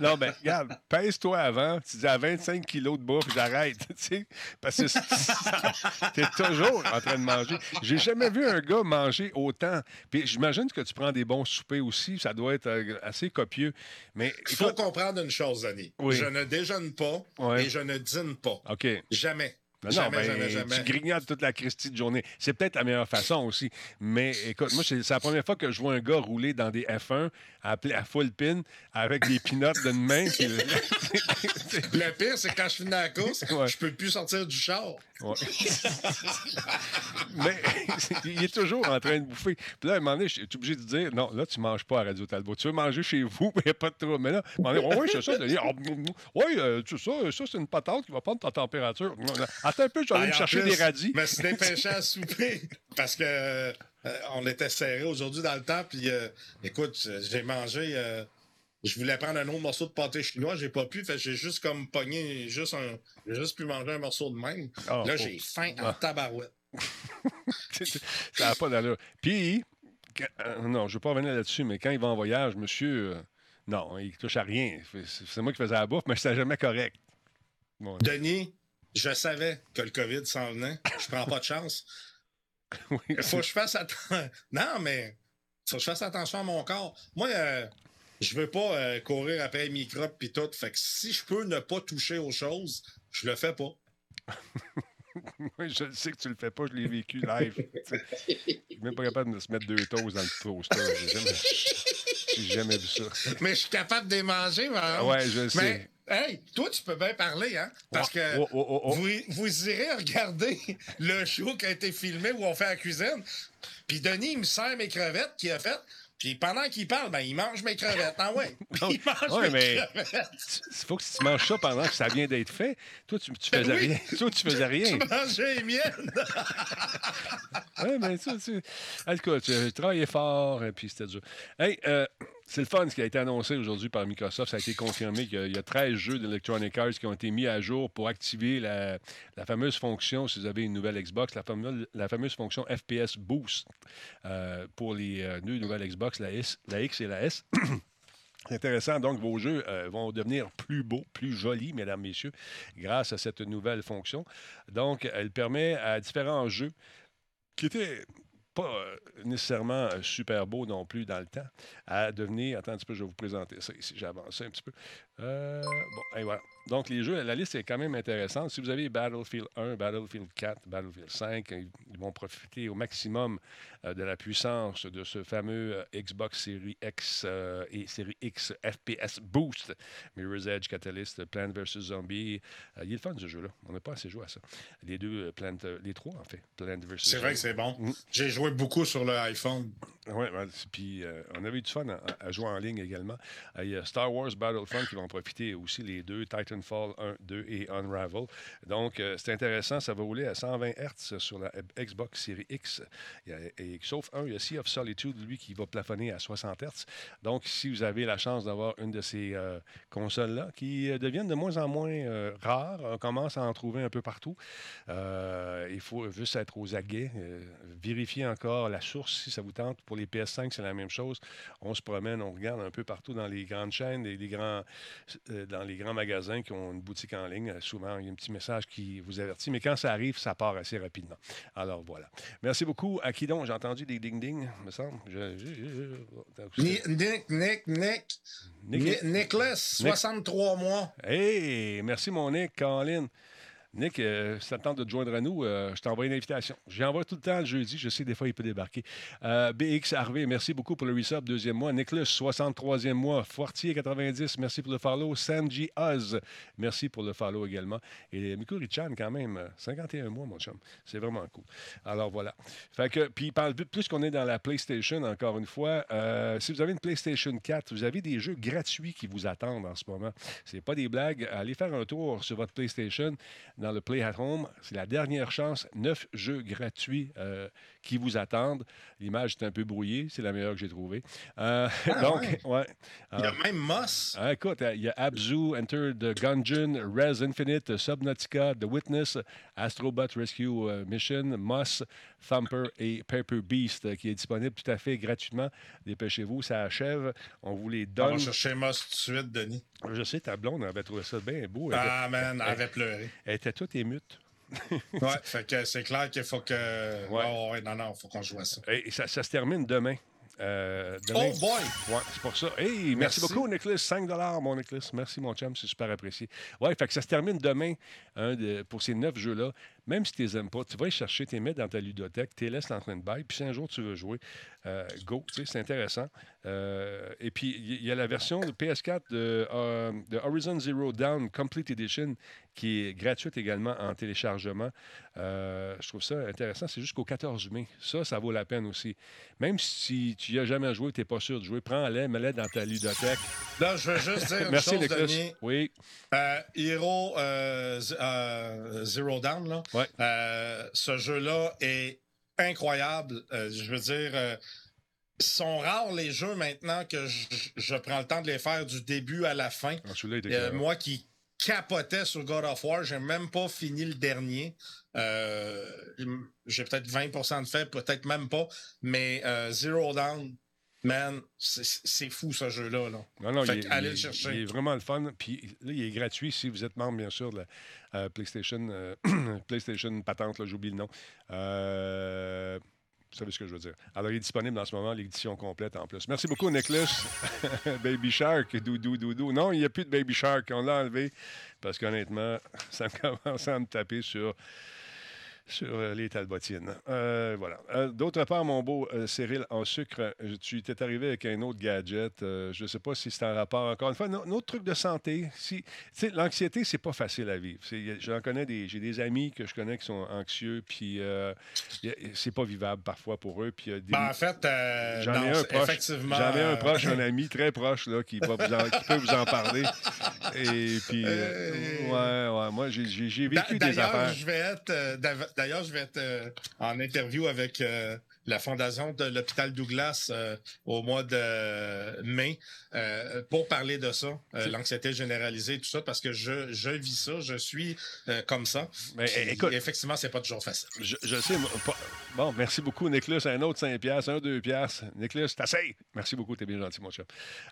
Non, ben, regarde, pèse-toi avant, tu dis à 25 kilos de bouffe, j'arrête, tu sais, parce que tu es toujours en train de manger. J'ai jamais vu un gars manger autant. Puis j'imagine que tu prends des bons soupers aussi, ça doit être euh, assez copieux. Mais Il faut comprendre une chose. Oui. Je ne déjeune pas et je ne dîne pas. OK, Jamais. Non, Jamais, ben, jamais, jamais. Tu grignotes toute la Christie de journée. C'est peut-être la meilleure façon aussi. Mais écoute, moi, c'est la première fois que je vois un gars rouler dans des F1 à, à full pin avec des pinottes d'une main. puis- Le pire, c'est quand je finis la course, Ouais. je peux plus sortir du char. Ouais. Mais il est toujours en train de bouffer. Puis là, à un moment donné, je suis obligé de dire non, là, tu ne manges pas à Radio Talbot. Tu veux manger chez vous, il n'y a pas de trouble. Mais là, à un moment donné, oui, c'est ça. Ah, Oui, euh, c'est ça, ça, c'est une patate qui va prendre ta température. Attends un peu, je vais aller me Ah, chercher plus, des radis. Me suis dépêché à souper parce que euh, on était serré aujourd'hui dans le temps. Puis euh, écoute, j'ai mangé. euh, je voulais prendre un autre morceau de pâté chinois, j'ai pas pu. Fait j'ai juste comme pogné juste un. J'ai juste pu manger un morceau de même. Ah, là, oh. j'ai faim en Ah. tabarouette. ça n'a pas d'allure. Puis, quand- non, je ne veux pas revenir là-dessus, mais quand il va en voyage, monsieur, non, il touche à rien. C'est c'est moi qui faisais la bouffe, mais c'était jamais correct. Bon, Denis, je savais que le COVID s'en venait. Je prends pas de chance. oui, Il faut que je fasse attention. Non, mais faut que je fasse attention à mon corps. Moi, euh, je veux pas euh, courir après les microbes pis tout. Fait que si je peux ne pas toucher aux choses, je le fais pas. Oui, je le sais que tu le fais pas, je l'ai vécu live. Je suis même pas capable de se mettre deux toasts dans le toaster. J'ai jamais, jamais vu ça. Mais je suis capable de les manger. Ouais, je le sais. Hey, toi, tu peux bien parler, hein? Parce que Oh, oh, oh. Vous, vous irez regarder le show qui a été filmé où on fait la cuisine. Puis Denis, il me sert mes crevettes qu'il a faites. Puis pendant qu'il parle, ben, il mange mes crevettes. Ah ouais? Il mange ouais, mes mais- crevettes. Il faut que tu manges ça pendant que ça vient d'être fait. Toi, tu, tu faisais Oui. rien. Toi, tu faisais rien. Tu manges les miennes. Oui, mais ça, tu. En tout cas, tu as travaillé fort, et puis c'était dur. Hey, euh, c'est le fun ce qui a été annoncé aujourd'hui par Microsoft. Ça a été confirmé qu'il y a- il y a 13 jeux d'Electronic Arts qui ont été mis à jour pour activer la, fameuse fonction, si vous avez une nouvelle Xbox, la fameuse, fonction FPS Boost euh, pour les euh, deux nouvelles Xbox, la, la X et la S. C'est intéressant. Donc, vos jeux euh, vont devenir plus beaux, plus jolis, mesdames, messieurs, grâce à cette nouvelle fonction. Donc, elle permet à différents jeux qui étaient pas euh, nécessairement euh, super beaux non plus dans le temps, à devenir. Attends un petit peu, je vais vous présenter ça ici. J'ai avancé un petit peu. Euh, bon, et voilà. Donc, les jeux, la liste est quand même intéressante. Si vous avez Battlefield 1, Battlefield 4, Battlefield 5, ils vont profiter au maximum euh, de la puissance de ce fameux euh, Xbox Series X et Series X FPS Boost, Mirror's Edge, Catalyst, Plant vs. Zombie. Il est le fun, ce jeu-là. On n'a pas assez joué à ça. Les deux, Plant, les trois, en fait. Plant vs. C'est vrai que c'est bon. Mm. J'ai joué beaucoup sur le iPhone. Oui, puis on avait eu du fun à, à jouer en ligne également. Il y a Star Wars Battlefront qui vont profiter aussi, les deux, Titanfall 1, 2 et Unravel. Donc, euh, c'est intéressant, ça va rouler à 120 Hz sur la Xbox Series X. Sauf un, il y a Sea of Solitude, lui, qui va plafonner à 60 Hz. Donc, si vous avez la chance d'avoir une de ces euh, consoles-là, qui euh, deviennent de moins en moins rares, on commence à en trouver un peu partout. Il faut juste être aux aguets. vérifier encore la source si ça vous tente. Pour les PS5, c'est la même chose. On se promène, on regarde un peu partout dans les grandes chaînes, et les grands, dans les grands magasins qui ont une boutique en ligne. Euh, Souvent, il y a un petit message qui vous avertit. Mais quand ça arrive, ça part assez rapidement. Alors voilà. Merci beaucoup. À qui donc? J'ai entendu des ding-ding, me semble. Je- je- je- Ni- Nick, Nick, Nick. Nick- Ni- Nicholas, 63 mois. Hey, merci mon Nick, Colin. Nick, euh, ça te tente de te joindre à nous, euh, je t'envoie une invitation. J'envoie tout le temps le jeudi. Je sais, des fois, il peut débarquer. Euh, BX Harvey, merci beaucoup pour le resub, deuxième mois. Nicholas, 63e mois. Fortier, 90, merci pour le follow. Sanji Oz, merci pour le follow également. Et Miku Richan, quand même, euh, 51 mois, mon chum. C'est vraiment cool. Alors, voilà. Fait que, puis, plus qu'on est dans la PlayStation, encore une fois, euh, si vous avez une PlayStation 4, vous avez des jeux gratuits qui vous attendent en ce moment. C'est pas des blagues. Allez faire un tour sur votre PlayStation dans le Play at Home. C'est la dernière chance. Neuf jeux gratuits euh, qui vous attendent. L'image est un peu brouillée. C'est la meilleure que j'ai trouvée. Euh, donc, ouais. ouais. Il y a Alors, même Moss. ah, écoute, il y a Abzu, Enter the Gungeon, Res Infinite, Subnautica, The Witness, Astrobot Rescue euh, Mission, Moss, Thumper et Paper Beast euh, qui est disponible tout à fait gratuitement. Dépêchez-vous, ça achève. On vous les On donne. va chercher Moss tout de suite, Denis. Je sais, ta blonde avait trouvé ça bien beau. Elle, Ah, man, elle avait pleuré. elle était toute émute. Ouais, fait que c'est clair qu'il faut que. Ouais. Ouais, non, non, faut qu'on joue à ça. Et ça, ça se termine demain. Euh, demain- Oh boy! Ouais, c'est pour ça. Hey, merci, Merci. beaucoup, Nicholas. 5 mon Nicholas. Merci, mon chum. C'est super apprécié. Ouais, fait que ça se termine demain hein, de- pour ces neuf jeux-là. Même si tu les aimes pas, tu vas les chercher, tu les mets dans ta ludothèque, tu les laisses en train de bail. Puis si un jour tu veux jouer, euh, go. C'est intéressant. Euh, et puis, il y- a la version de PS4 de, euh, de Horizon Zero Dawn Complete Edition qui est gratuite également en téléchargement. Je trouve ça intéressant. C'est jusqu'au 14 mai. Ça, ça vaut la peine aussi. Même si tu n'y as jamais joué, tu n'es pas sûr de jouer, prends-les, mets-les dans ta ludothèque. Là, je veux juste dire une Merci, chose, Nicolas. Denis. Oui. Hero Zero Down, là. Ouais. Euh, ce jeu-là est incroyable. Euh, je veux dire, euh, sont rares les jeux maintenant que je, je prends le temps de les faire du début à la fin. Ah, moi qui capotais sur God of War, j'ai même pas fini le dernier. Euh, j'ai peut-être 20% de fait, peut-être même pas. Mais Zero Down, man, c'est fou ce jeu-là. Là. Non, non, Fait il, est- allez il le chercher. il est vraiment le fun. Puis là, il est gratuit si vous êtes membre, bien sûr, de la euh, PlayStation, euh, PlayStation Patente, j'oublie le nom. Euh, vous savez ce que je veux dire. Alors, il est disponible en ce moment, l'édition complète en plus. Merci beaucoup, Nicholas. Baby Shark, doudou, doudou. Non, il n'y a plus de Baby Shark. On l'a enlevé parce qu'honnêtement, ça me commence à me taper sur sur euh, les talbotines. Euh, voilà. Euh, D'autre part, mon beau euh, Cyril, en sucre, tu t'es arrivé avec un autre gadget. je ne sais pas si c'est en rapport, encore une fois, un autre truc de santé. Si, L'anxiété, c'est pas facile à vivre. J'en connais des, j'ai des amis que je connais qui sont anxieux, puis c'est pas vivable parfois pour eux. Puis des- Ben, en fait, J'en ai un proche. effectivement. J'en ai un proche, un ami très proche là, qui, va vous en- qui peut vous en parler. Et puis, ouais, ouais, moi, j'ai- vécu des affaires. je vais être, d'av- d'ailleurs, je vais être euh, en interview avec euh, la fondation de l'hôpital Douglas euh, au mois de mai euh, pour parler de ça, euh, l'anxiété généralisée, tout ça, parce que je, je vis ça, je suis comme ça. Mais, Puis, écoute, effectivement, c'est pas toujours facile. Je, je sais. pas- Bon, merci beaucoup, Nicolas. Un autre 5 piastres, un 2 piastres. Nicolas, t'essayes. Merci beaucoup, t'es bien gentil, mon chum.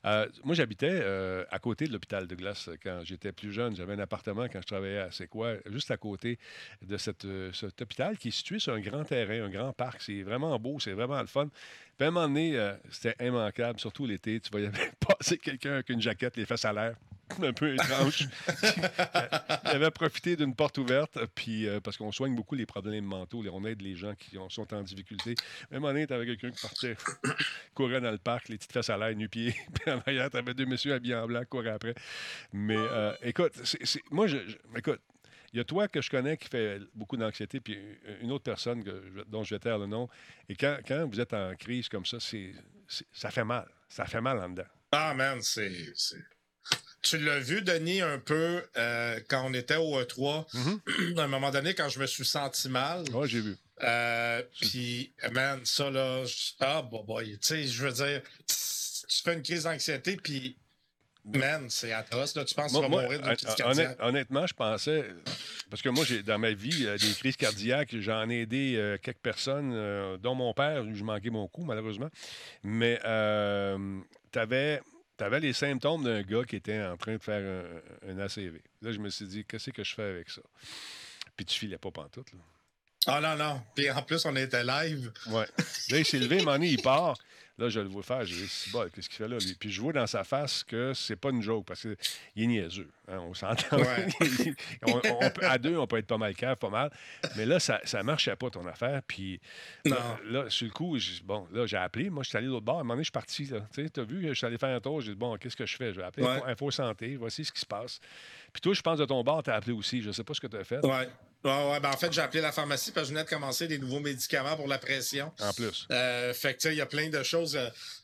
Moi, j'habitais à côté de l'hôpital euh, quand j'étais plus jeune. J'avais un appartement quand je travaillais à C'est quoi, juste à côté de cette, cet hôpital qui est situé sur un grand terrain, un grand parc. C'est vraiment c'est vraiment le fun. Puis à un euh, c'était immanquable, surtout l'été. Tu voyais passer quelqu'un avec une jaquette, les fesses à l'air. Un peu étrange. Il avait profité d'une porte ouverte, puis euh, parce qu'on soigne beaucoup les problèmes mentaux, on aide les gens qui ont- sont en difficulté. Un moment donné, t'avais quelqu'un qui partait, courait dans le parc, les petites fesses à l'air, nu-pieds, puis en arrière, t'avais deux messieurs habillés en blanc, couraient après. Mais euh, écoute, moi, je- écoute, il y a toi que je connais qui fait beaucoup d'anxiété, puis une autre personne que dont je vais taire le nom. Et quand, quand vous êtes en crise comme ça, c'est, ça fait mal. Ça fait mal en dedans. Ah, man, c'est. Tu l'as vu, Denis, un peu euh, quand on était au E3. à un moment donné, quand je me suis senti mal. Ouais, j'ai vu. Euh, Puis, man, ça, là. je- Ah, bon, boy. Tu sais, je veux dire, tu fais une crise d'anxiété, puis. Man, c'est atroce, là. Tu penses que tu vas Moi- mourir d'une crise cardiaque? honnête- honnêtement, je pensais. Parce que moi, j'ai dans ma vie, euh, des crises cardiaques, j'en ai aidé euh, quelques personnes, euh, dont mon père, je manquais mon coup, malheureusement. Mais tu avais. les symptômes d'un gars qui était en train de faire un, un ACV. Là, je me suis dit, qu'est-ce que je fais avec ça? Puis tu filais pas pantoute. Là. Ah, non, non. Puis en plus, on était live. Ouais. Là, il s'est levé, donné, il part. Là, je le vois faire. J'ai c'est bon, qu'est-ce qu'il fait là, lui? Puis je vois dans sa face que c'est pas une joke parce qu'il est niaiseux. hein, on s'entend. Ouais. On- on peut- à deux, on peut être pas mal cave, pas mal. Mais là, ça, ça marchait pas, ton affaire. Puis Non. là, sur le coup, j'ai- bon, là, j'ai appelé. Moi, je suis allé de l'autre bord. À un moment donné, je suis parti. Tu sais, as vu, je suis allé faire un tour. J'ai dit, bon, qu'est-ce que je fais? Je vais appeler Ouais. Info, Info Santé. Voici ce qui se passe. Puis toi, je pense de ton bord, tu as appelé aussi. Je sais pas ce que tu as fait. Ouais. Ouais, ouais. Ben, en fait, j'ai appelé la pharmacie parce que je venais de commencer des nouveaux médicaments pour la pression. En plus. Euh, fait que, tu sais, il y a plein de choses.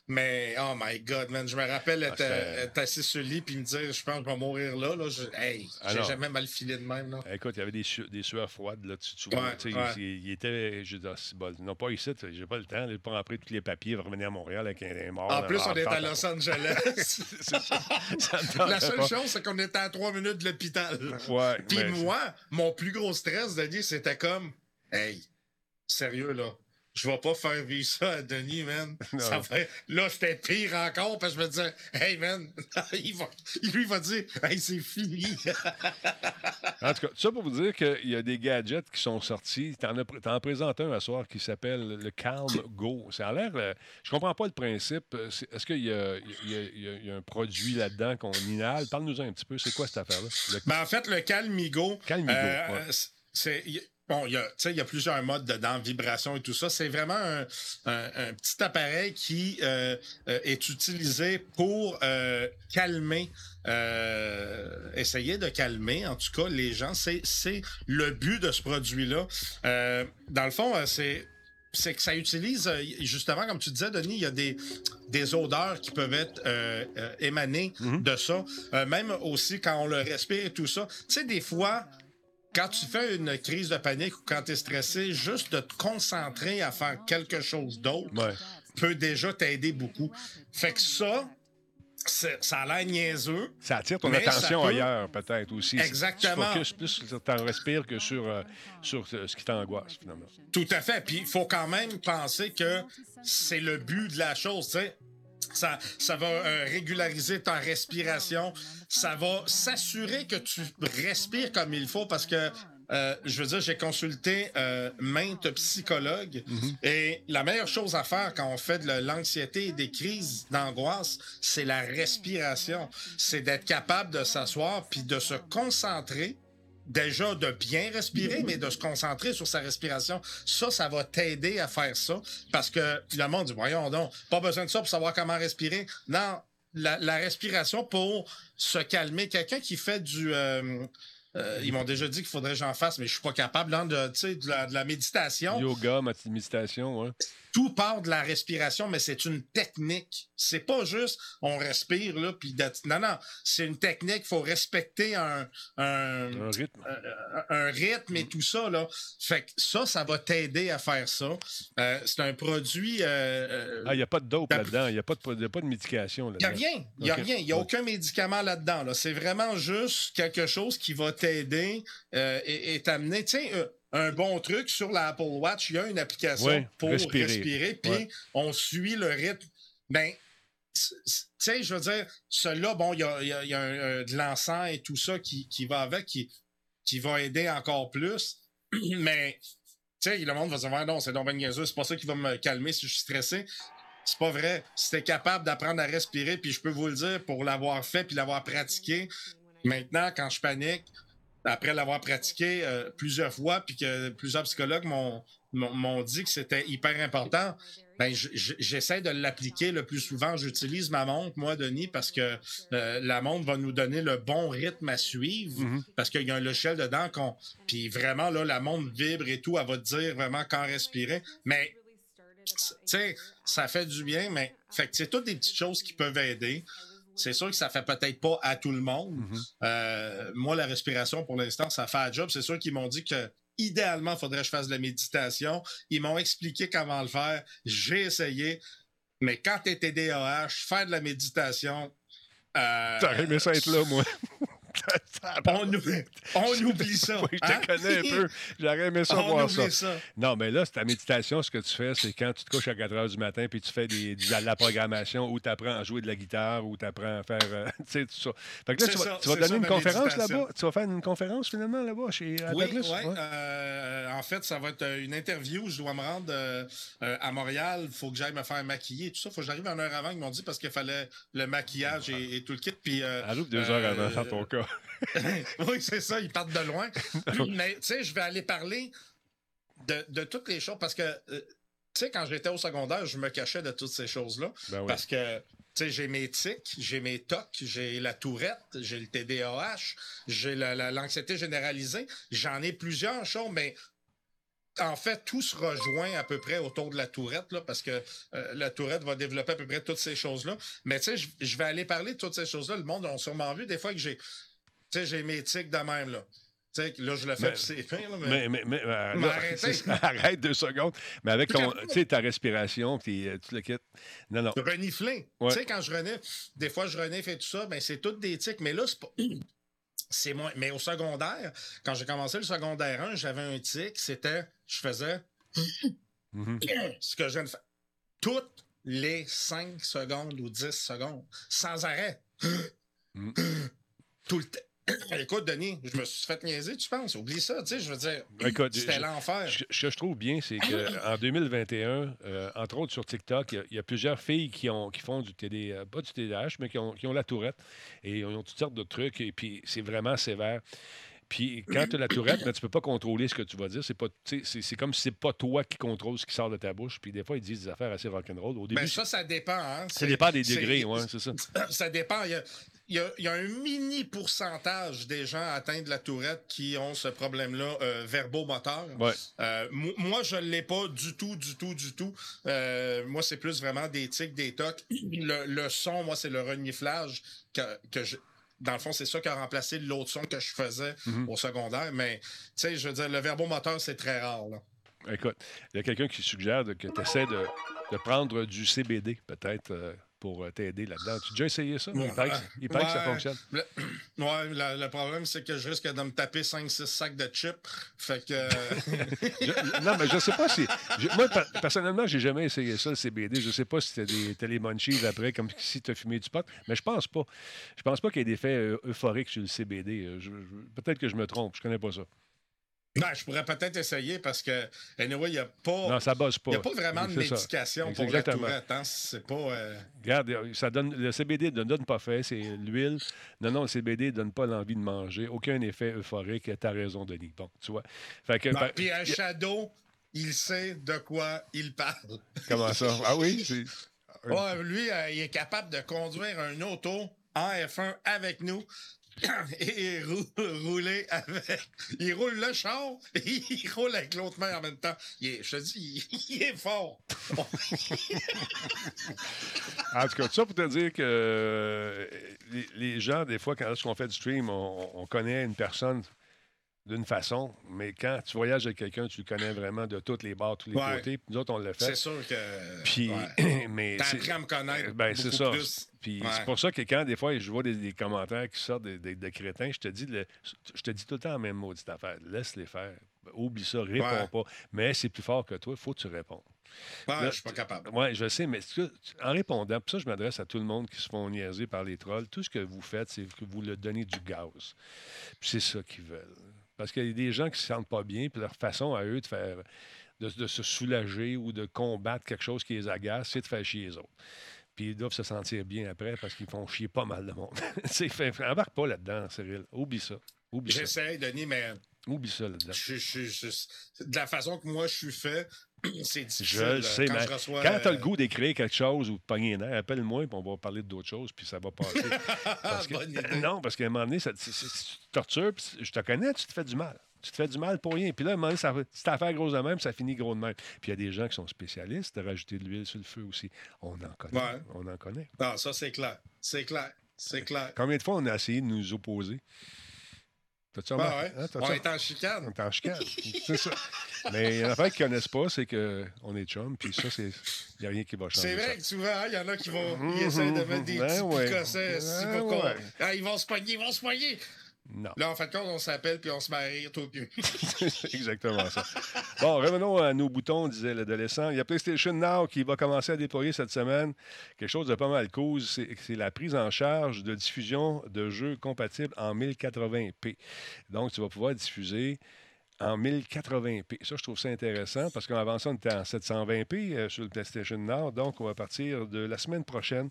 Mais, oh my God, man, je me rappelle être, Ah, euh, être assis sur le lit puis me dire, je pense que je vais mourir là. là. Je- hey, Ah, j'ai jamais mal filé de même. Là. Écoute, il y avait des, su- des sueurs froides là, tu, tu vois. Ouais, ouais. il, il était, je dis, ah, bon, non pas ici, j'ai pas le temps, de prendre après tous les papiers, revenir à Montréal avec un, mort. En plus, on est à Los Angeles. pas. Ça la seule pas. chose, c'est qu'on était à trois minutes de l'hôpital. Ouais, Puis moi, mon plus gros stress, Denis, c'était comme, hey, sérieux, là. Je vais pas faire vivre ça à Denis, man. Non. Ça fait, là, c'était pire encore, parce que je me disais, hey, man, il va, lui va dire, hey, c'est fini. En tout cas, ça pour vous dire qu'il y a des gadgets qui sont sortis. Tu en, t'en présentes un à soir qui s'appelle le Calm Go. Ça a l'air. euh, je comprends pas le principe. Euh, Est-ce qu'il y, a- y y y un produit là-dedans qu'on inhale? Parle-nous un petit peu. C'est quoi cette affaire-là? Le- Ben, en fait, le Calmigo. Calmigo, euh, ouais. c'est- Bon, il y a, tu sais, il y a plusieurs modes dedans, vibration et tout ça. C'est vraiment un, un- un petit appareil qui euh, euh, est utilisé pour euh, calmer, euh, essayer de calmer, en tout cas, les gens. C'est, c'est le but de ce produit-là. Dans le fond, c'est c'est que ça utilise, justement, comme tu disais, Denis, il y a des, des odeurs qui peuvent être euh, euh, émanées de ça. Euh, même aussi quand on le respire et tout ça. Tu sais, des fois, quand tu fais une crise de panique ou quand tu es stressé, juste de te concentrer à faire quelque chose d'autre Ouais. peut déjà t'aider beaucoup. Fait que ça, ça a l'air niaiseux. Ça attire ton attention peut- ailleurs, peut-être aussi. Exactement. Tu focuses plus sur ton respire que sur, euh, sur ce qui t'angoisse, finalement. Tout à fait. Puis il faut quand même penser que c'est le but de la chose, tu sais. Ça, ça va euh, régulariser ta respiration. Ça va s'assurer que tu respires comme il faut parce que, euh, je veux dire, j'ai consulté euh, maintes psychologues et la meilleure chose à faire quand on fait de l'anxiété et des crises d'angoisse, c'est la respiration. C'est d'être capable de s'asseoir puis de se concentrer déjà de bien respirer, mais de se concentrer sur sa respiration. Ça, ça va t'aider à faire ça. Parce que le monde dit, voyons donc, pas besoin de ça pour savoir comment respirer. Non, la, respiration pour se calmer. Quelqu'un qui fait du... euh, euh, ils m'ont déjà dit qu'il faudrait que j'en fasse, mais je suis pas capable. Hein, de, la, de la méditation, Yoga, méditation, ouais. Tout part de la respiration, mais c'est une technique. C'est pas juste on respire là puis non non, c'est une technique. Faut respecter un, un, Un rythme. un- un rythme et tout ça là. Fait que ça, ça va t'aider à faire ça. Euh, c'est un produit. euh, euh, Ah, il n'y a pas de dope là-dedans. Il n'y a, pas de- il y a pas de médication il n'y a là-dedans. rien. Il n'y a rien. Il n'y a aucun médicament là-dedans. Là. C'est vraiment juste quelque chose qui va t'aider euh, et t'amener. Euh, un bon truc sur l'Apple Watch, il y a une application Ouais, pour respirer. respirer, puis Ouais. on suit le rythme. Ben, tu sais, je veux dire, celui-là, bon, il y a, il y a- il y a un- euh, de l'encens et tout ça qui, qui va avec, qui, qui va aider encore plus. Mais, tu sais, le monde va se dire, non, c'est donc ben c'est pas ça qui va me calmer si je suis stressé. C'est pas vrai. Si t'es capable d'apprendre à respirer, puis je peux vous le dire, pour l'avoir fait puis l'avoir pratiqué, maintenant, quand je panique, après l'avoir pratiqué euh, plusieurs fois, puis que plusieurs psychologues m'ont dit que c'était hyper important, ben j'essaie de l'appliquer le plus souvent. J'utilise ma montre, moi, Denis, parce que euh, la montre va nous donner le bon rythme à suivre, Mhm. parce qu'il y a un logiciel dedans qu'on... Puis vraiment, là, la montre vibre et tout, elle va te dire vraiment quand respirer. Mais tu sais, ça fait du bien, mais fait que c'est toutes des petites choses qui peuvent aider. C'est sûr que ça fait peut-être pas à tout le monde. Mhm. Euh, moi, la respiration, pour l'instant, ça fait un job. C'est sûr qu'ils m'ont dit que idéalement, il faudrait que je fasse de la méditation. Ils m'ont expliqué comment le faire. J'ai essayé. Mais quand tu es TDAH, faire de la méditation. euh, T'aurais aimé ça être là, moi. on, ou- on oublie ça. Oui, je te hein? connais un peu. J'aurais aimé ça on voir ça. ça. Non, mais là, c'est ta méditation. Ce que tu fais, c'est quand tu te couches à 4 heures du matin puis tu fais des, de la programmation ou tu apprends à jouer de la guitare ou tu apprends à faire. euh, tu sais, tout ça. Fait que là, tu vas, ça, tu vas c'est donner ça, une conférence là-bas? Tu vas faire une conférence finalement là-bas chez Oui, Douglas? ouais, Ouais. euh, en fait, ça va être euh, une interview. Je dois me rendre euh, à Montréal. Il faut que j'aille me faire maquiller et tout ça. faut que j'arrive une heure avant. Ils m'ont dit parce qu'il fallait le maquillage et, et tout le kit. Puis, euh, Arrive deux heures avant, dans ton cas. oui, c'est ça, ils partent de loin. Mais tu sais, je vais aller parler de, de toutes les choses parce que, euh, tu sais, quand j'étais au secondaire, je me cachais de toutes ces choses-là. Ben oui. Parce que, tu sais, j'ai mes tics, j'ai mes tocs, j'ai la tourette, j'ai le TDAH, j'ai la- la- l'anxiété généralisée. J'en ai plusieurs choses, mais en fait, tout se rejoint à peu près autour de la tourette, là, parce que euh, la tourette va développer à peu près toutes ces choses-là. Mais tu sais, je vais aller parler de toutes ces choses-là. Le monde a sûrement vu des fois que j'ai, tu sais, j'ai mes tics de même, là. Tu sais, là, je le fais, c'est là, mais... Mais, mais, mais, euh, là, arrête deux secondes. Mais avec ton, ta respiration, puis euh, tu le quittes. Non, non. renifler. Ouais. Tu sais, quand je renifle, des fois, je renifle et tout ça, ben, c'est toutes des tics. Mais là, c'est pas. C'est moins. Mais au secondaire, quand j'ai commencé le secondaire 1, j'avais un tic, c'était. Je faisais. Ce que je viens de faire. Toutes les 5 secondes ou 10 secondes, sans arrêt. Mm. Tout le temps. Écoute, Denis, je me suis fait niaiser, tu penses? Oublie ça, tu sais, je veux dire, c'était l'enfer. Ce que je trouve bien, c'est qu'en 2021, euh, entre autres sur TikTok, il y a- il y, a plusieurs filles qui, ont, qui font du TD, euh, pas du TDAH, mais qui ont, qui ont la tourette. Et ils ont toutes sortes de trucs. Et puis, c'est vraiment sévère. Puis, quand tu as la tourette, ben, tu peux pas contrôler ce que tu vas dire. C'est pas, comme si c'est pas toi qui contrôle ce qui sort de ta bouche. Puis, des fois, ils disent des affaires assez rock'n'roll. Au début, Ben, ça, ça dépend. Hein? ça dépend des degrés, ouais, c'est ça. Ça dépend. Il y a, il y a- il y a un mini pourcentage des gens atteints de la tourette qui ont ce problème-là euh, verbomoteur. Ouais. Euh, mo- moi, je ne l'ai pas du tout, du tout, du tout. Euh, moi, c'est plus vraiment des tics, des tocs. Le, le son, moi, c'est le reniflage que, que je. Dans le fond, c'est ça qui a remplacé l'autre son que je faisais Mhm. au secondaire. Mais, tu sais, je veux dire, le verbomoteur, c'est très rare. Là. Écoute, il y a quelqu'un qui suggère de- que tu essaies de, de prendre du CBD, peut-être, euh, pour euh, t'aider là-dedans. Tu as déjà essayé ça? Il paraît que, il paraît que ça fonctionne. Le, ouais, le problème, c'est que je risque de me taper 5-6 sacs de chips. Fait que. euh, Je- non, mais je sais pas si. je- moi, per- personnellement, j'ai jamais essayé ça, le CBD. Je sais pas si t'as les munchies après, comme si tu as fumé du pot. Mais je pense pas. Je pense pas qu'il y ait des effets euh, euphoriques sur le CBD. Peut-être que je me trompe. Je connais pas ça. Ben, je pourrais peut-être essayer parce que, anyway, il n'y a pas. Non, ça bosse pas. Il n'y a pas vraiment de médication pour la tourette. Hein? C'est pas. euh, Regarde, ça donne, le CBD ne donne pas fait, c'est l'huile. Non, non, le CBD ne donne pas l'envie de manger. Aucun effet euphorique. Tu as raison, Denis. Bon, tu vois. Fait que, non, ben, Puis un shadow, il sait de quoi il parle. comment ça? Ah oui? lui, euh, il est capable de conduire un auto en F1 avec nous. Et rou- rouler avec. Il roule le char et il roule avec l'autre main en même temps. Il est- je te dis, il, est fort. En tout cas, tout ça pour te dire que euh, les, gens, des fois, quand lorsqu'on fait du stream, on, on connaît une personne d'une façon, mais quand tu voyages avec quelqu'un, tu le connais vraiment de toutes les bords, tous les Ouais. côtés. Puis nous autres, on l'a C'est fait. sûr que. Puis, ouais. mais T'as c'est- appris à me connaître. ben, c'est ça. plus. Puis Ouais. c'est pour ça que quand des fois je vois des, des commentaires qui sortent de, de- de crétins, je te dis le- je te dis tout le temps la même maudite affaire. Laisse-les faire. Oublie ça, réponds pas. Mais c'est plus fort que toi, il faut que tu répondes. Là, je suis pas capable. Oui, je sais, mais tu- en répondant, puis ça, je m'adresse à tout le monde qui se font niaiser par les trolls. Tout ce que vous faites, c'est que vous leur donnez du gaz. Puis c'est ça qu'ils veulent. Parce qu'il y a des gens qui se sentent pas bien, puis leur façon à eux de faire de, de se soulager ou de combattre quelque chose qui les agace, c'est de faire chier les autres. Puis ils doivent se sentir bien après parce qu'ils font chier pas mal de monde. sais, fait- embarque pas là-dedans, Cyril. Oublie ça. Oublie ça. J'essaie, Denis, mais Oublie ça là-dedans. je, je- je- de la façon que moi je suis fait, c'est difficile. Je le là, sais, quand mais je reçois, quand tu as euh, le goût d'écrire quelque chose ou de pogner appelle-moi, puis on va parler d'autres choses, puis ça va passer. Parce que- Bonne idée. non, parce qu'à un moment donné, ça, c'est- c'est- tu te tortures, puis je te connais, tu te fais du mal. Tu te fais du mal pour rien. Puis là, à un moment donné, ça, si t'as affaire gros de même, ça finit gros de même. Puis il y a des gens qui sont spécialistes de rajouter de l'huile sur le feu aussi. On en connaît. Ouais. On en connaît. Non, ça c'est clair. C'est clair. C'est clair. Combien de fois on a essayé de nous opposer? T'as-tu Ouais, remarqué? ouais? Hein, On est en chicane. On est en chicane. c'est ça. Mais il y en a pas qui ne connaissent pas, c'est qu'on est chum, puis ça, c'est. Il n'y a rien qui va changer. C'est ça. vrai que souvent, il y en a qui vont Mhm, ils essaient de mettre des ben petits ouais. picossets qu'on- ouais. Ah, ils vont se pogner, ils vont se pogner. Non. Là, en fait, quand on s'appelle puis on se rire tout. C'est exactement ça. Bon, revenons à nos boutons, disait l'adolescent. Il y a PlayStation Now qui va commencer à déployer cette semaine quelque chose de pas mal cool. C'est c'est la prise en charge de diffusion de jeux compatibles en 1080p. Donc, tu vas pouvoir diffuser en 1080p. Ça, je trouve ça intéressant parce qu'avant ça, on était en 720p euh, sur le PlayStation Now. Donc, on va partir de la semaine prochaine.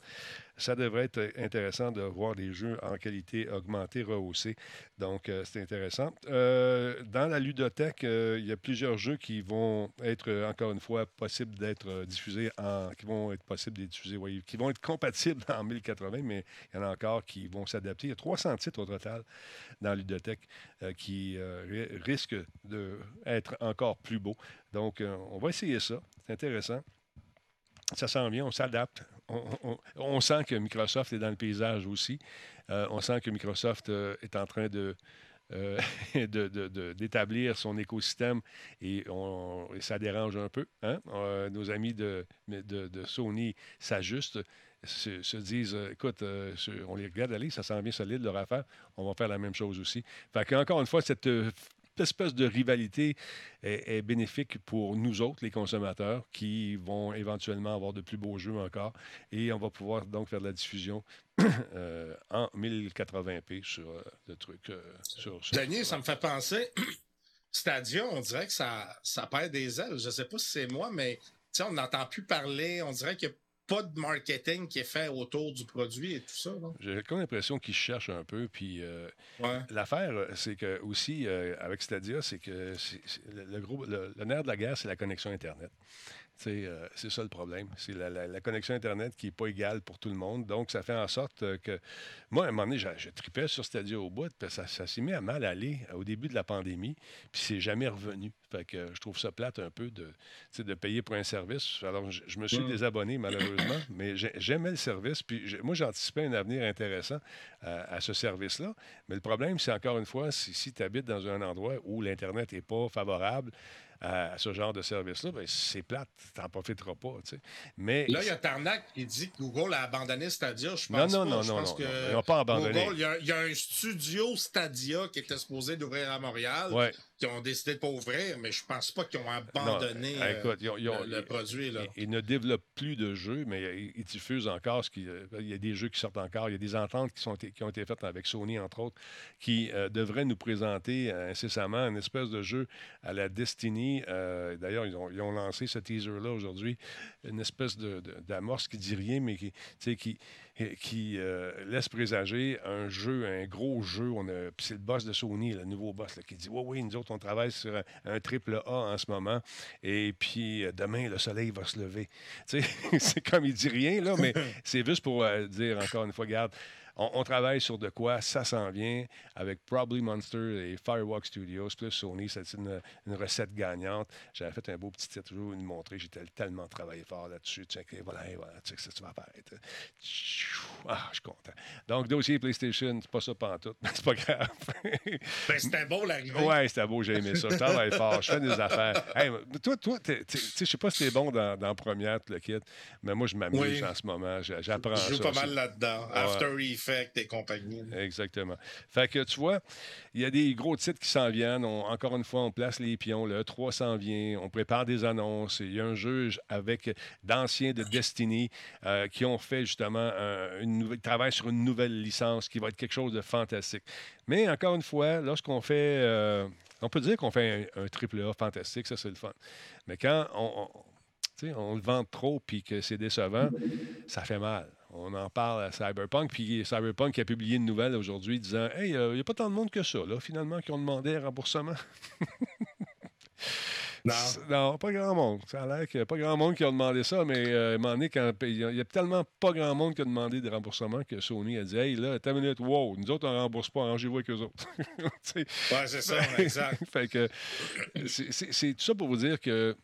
Ça devrait être intéressant de voir des jeux en qualité augmentée, rehaussée. Donc, euh, c'est intéressant. Euh, dans la ludothèque, euh, il y a plusieurs jeux qui vont être, encore une fois, possibles d'être diffusés en. qui vont être possibles d'être diffusés, qui vont être compatibles en 1080, mais il y en a encore qui vont s'adapter. Il y a 300 titres au total dans la ludothèque qui ri- risquent d'être encore plus beaux. Donc, on va essayer ça. C'est intéressant. Ça s'en vient, on s'adapte. On, sent que Microsoft est dans le paysage aussi. Euh, on sent que Microsoft euh, est en train euh, d'établir son écosystème et, ça dérange un peu. hein? Nos amis de, Sony s'ajustent, se, se disent écoute, on les regarde aller, ça sent bien solide leur affaire, on va faire la même chose aussi. Fait qu'encore une fois, cette, espèce de rivalité est, est, bénéfique pour nous autres, les consommateurs, qui vont éventuellement avoir de plus beaux jeux encore. Et on va pouvoir donc faire de la diffusion euh, en 1080p sur euh, le truc. Euh, sur, sur, Denis, ça me fait penser. Stadia, on dirait que ça, ça perd des ailes. Je ne sais pas si c'est moi, mais on n'entend plus parler. On dirait qu'il y a pas de marketing qui est fait autour du produit et tout ça. J'ai comme l'impression qu'ils cherchent un peu. Puis euh, ouais. l'affaire, c'est que aussi euh, avec Stadia, c'est que le, le, gros, le, le, nerf de la guerre, c'est la connexion Internet. Euh, c'est ça le problème. C'est la, la, la, connexion Internet qui n'est pas égale pour tout le monde. Donc, ça fait en sorte que. Moi, à un moment donné, je, je tripais sur Stadia au bout, puis ça, ça s'est mis à mal aller au début de la pandémie, puis c'est jamais revenu. Fait que je trouve ça plate un peu de, de payer pour un service. Alors, je, je me suis mmh. désabonné, malheureusement, mais j'aimais le service. Puis moi, j'anticipais un avenir intéressant à, à ce service-là. Mais le problème, c'est encore une fois, si, si tu habites dans un endroit où l'Internet n'est pas favorable, à, ce genre de service-là, ben, c'est plate, tu n'en profiteras pas. Tu sais. Mais, là, il y a Tarnac qui dit que Google a abandonné Stadia. Je pense non, non, pas. non, je non, pense non, que non. Ils n'ont pas abandonné. Google, il y, a, il y, a, un studio Stadia qui était supposé d'ouvrir à Montréal. Ouais. Qui ont décidé de ne pas ouvrir, mais je pense pas qu'ils ont abandonné non, écoute, ils ont, ils ont, le, le, produit. Là. Ils, ne développent plus de jeux, mais ils diffusent encore. Ce qui, il y a des jeux qui sortent encore. Il y a des ententes qui, sont, qui ont été faites avec Sony, entre autres, qui euh, devraient nous présenter euh, incessamment une espèce de jeu à la Destiny. Euh, D'ailleurs, ils ont, ils ont, lancé ce teaser-là aujourd'hui, une espèce d'amorce qui dit rien, mais qui, qui, qui euh, laisse présager un jeu, un gros jeu. C'est le boss de Sony, le nouveau boss, là, qui dit Oui, oui, nous autres, on travaille sur un, un, triple A en ce moment. Et puis euh, demain, le soleil va se lever. c'est comme il dit rien, là, mais c'est juste pour euh, dire encore une fois, regarde, on, on, travaille sur de quoi, ça s'en vient, avec Probably Monster et Firewalk Studios, plus Sony, c'est une, une, recette gagnante. J'avais fait un beau petit titre, je vous montrer, j'ai tellement travaillé fort là-dessus. Voilà, voilà, tu sais que ça, tu vas faire. Ah, je suis content. Donc, dossier PlayStation, c'est pas ça pantoute, mais c'est pas grave. ben, c'était beau l'arrivée. Ouais, c'était beau, j'ai aimé ça. Je travaille fort, je fais des affaires. Hey, toi, toi je sais pas si t'es bon dans, dans première, le kit, mais moi, je m'amuse oui. en ce moment. J'apprends ça. Je joue pas mal là-dedans. After Effect et compagnie. Exactement. Fait que, tu vois, il y a des gros titres qui s'en viennent. Encore une fois, on place les pions. Le 3 s'en vient. On prépare des annonces. Il y a un jeu avec d'anciens de Destiny euh, qui ont fait justement un, travail sur une nouvelle licence qui va être quelque chose de fantastique. Mais encore une fois, lorsqu'on fait. Euh, on peut dire qu'on fait un, triple A fantastique, ça c'est le fun. Mais quand on, on, on le vend trop puis que c'est décevant, ça fait mal. On en parle à Cyberpunk, puis Cyberpunk a publié une nouvelle aujourd'hui disant Hey, il euh, n'y a pas tant de monde que ça, là, finalement, qui ont demandé un remboursement. Non. non. pas grand monde. Ça a l'air qu'il n'y a pas grand monde qui a demandé ça, mais euh, il y a tellement pas grand monde qui a demandé des remboursements que Sony a dit Hey, là, ta minute, wow, nous autres, on ne rembourse pas, arrangez-vous avec eux autres. ouais, c'est ça, exact. fait que c'est tout ça pour vous dire que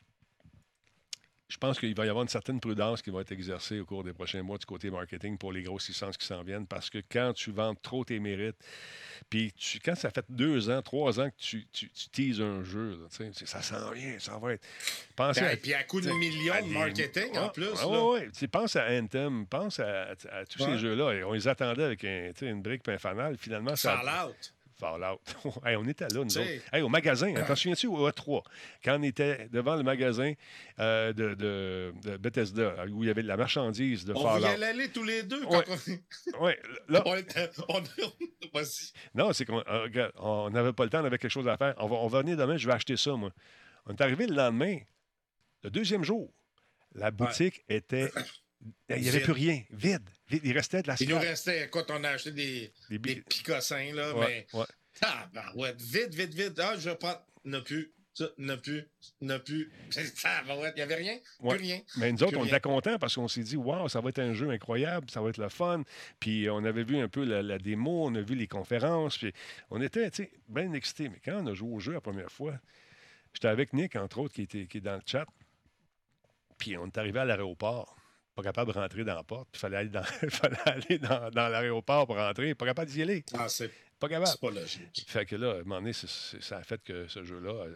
je pense qu'il va y avoir une certaine prudence qui va être exercée au cours des prochains mois du côté marketing pour les grosses licences qui s'en viennent parce que quand tu vends trop tes mérites, puis tu, quand ça fait deux ans, trois ans que tu, tu, tu teases un jeu, là, ça s'en vient, ça va être. Pensez à, puis à coup de millions de marketing en plus. Ah, oui, oui. Pense à Anthem, pense à, à, à tous ouais. ces jeux-là. On les attendait avec un, une brique et un fanal. Finalement, ça. Fallout. Fallout. hey, on était là, nous autres. Hey, au magasin, hein, t'en souviens-tu, au E3, quand on était devant le magasin euh, de, de, de, Bethesda, où il y avait de la marchandise de on Fallout. On y allait tous les deux. Ouais. On... ouais, là... on était... on... non, c'est qu'on n'avait pas le temps, on avait quelque chose à faire. On va, on va venir demain, je vais acheter ça, moi. On est arrivé le lendemain, le deuxième jour. La boutique ouais. était il n'y avait plus rien. Vide. Vide. Il restait de la Il nous restait, écoute, on a acheté des, des, des picossins, là, ouais, mais. Ouais. Ah, ben ouais, vite, vite, vite. Ah, je prendre. N'a plus. Ça, n'a plus. N'a plus. Ah, ben ouais, il n'y avait rien. Ouais. Plus rien. Mais nous autres, on était contents parce qu'on s'est dit, waouh, ça va être un jeu incroyable, ça va être le fun. Puis on avait vu un peu la, la démo, on a vu les conférences, puis on était, tu sais, bien excités. Mais quand on a joué au jeu la première fois, j'étais avec Nick, entre autres, qui, était, qui est dans le chat. Puis on est arrivé à l'aéroport pas capable de rentrer dans la porte. Il fallait aller dans, fallait aller dans, dans l'aéroport pour rentrer. Pas capable d'y aller. Ah, c'est pas capable. C'est pas logique. Fait que là, à un moment donné, c est, c est, ça a fait que ce jeu-là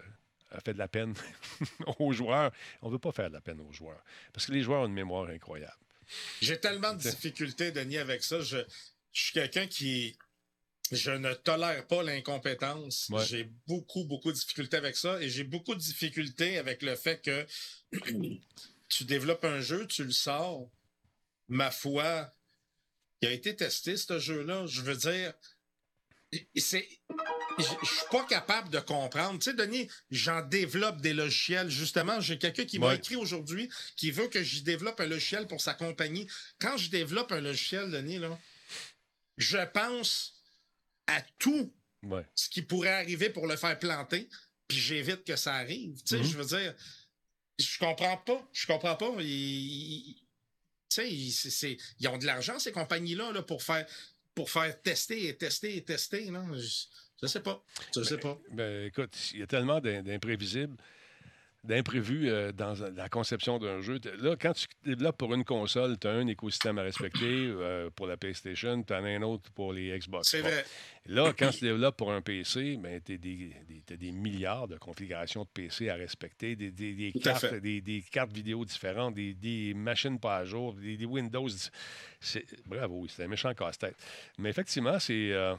a fait de la peine aux joueurs. On ne veut pas faire de la peine aux joueurs. Parce que les joueurs ont une mémoire incroyable. J'ai tellement de difficultés, Denis, avec ça. Je, je suis quelqu'un qui. je ne tolère pas l'incompétence. Ouais. J'ai beaucoup, beaucoup de difficultés avec ça et j'ai beaucoup de difficultés avec le fait que tu développes un jeu, tu le sors. Ma foi, il a été testé, ce jeu-là. Je veux dire, c'est. Je suis pas capable de comprendre. Tu sais, Denis, j'en développe des logiciels. Justement, j'ai quelqu'un qui m'a Ouais. écrit aujourd'hui qui veut que j'y développe un logiciel pour sa compagnie. Quand je développe un logiciel, Denis, là, je pense à tout Ouais. ce qui pourrait arriver pour le faire planter, puis j'évite que ça arrive. Tu sais, Mhm. je veux dire, je comprends pas. Je comprends pas. Ils, ils- c'est- ont de l'argent, ces compagnies-là, là, pour faire pour faire tester et tester et tester. Là. Je, je sais pas. Je sais pas. Ben, écoute, il y a tellement d'im- d'imprévisibles, d'imprévus euh, dans la conception d'un jeu. Là, quand tu développes pour une console, tu as un écosystème à respecter euh, pour la PlayStation, tu en as un autre pour les Xbox. C'est vrai. Là, quand tu développes pour un PC, ben, tu as des, des- t'as des milliards de configurations de PC à respecter, des, cartes, des, cartes vidéo différentes, des, machines pas à jour, des, Windows. Bravo, c'est un méchant casse-tête. Mais effectivement, c'est. euh,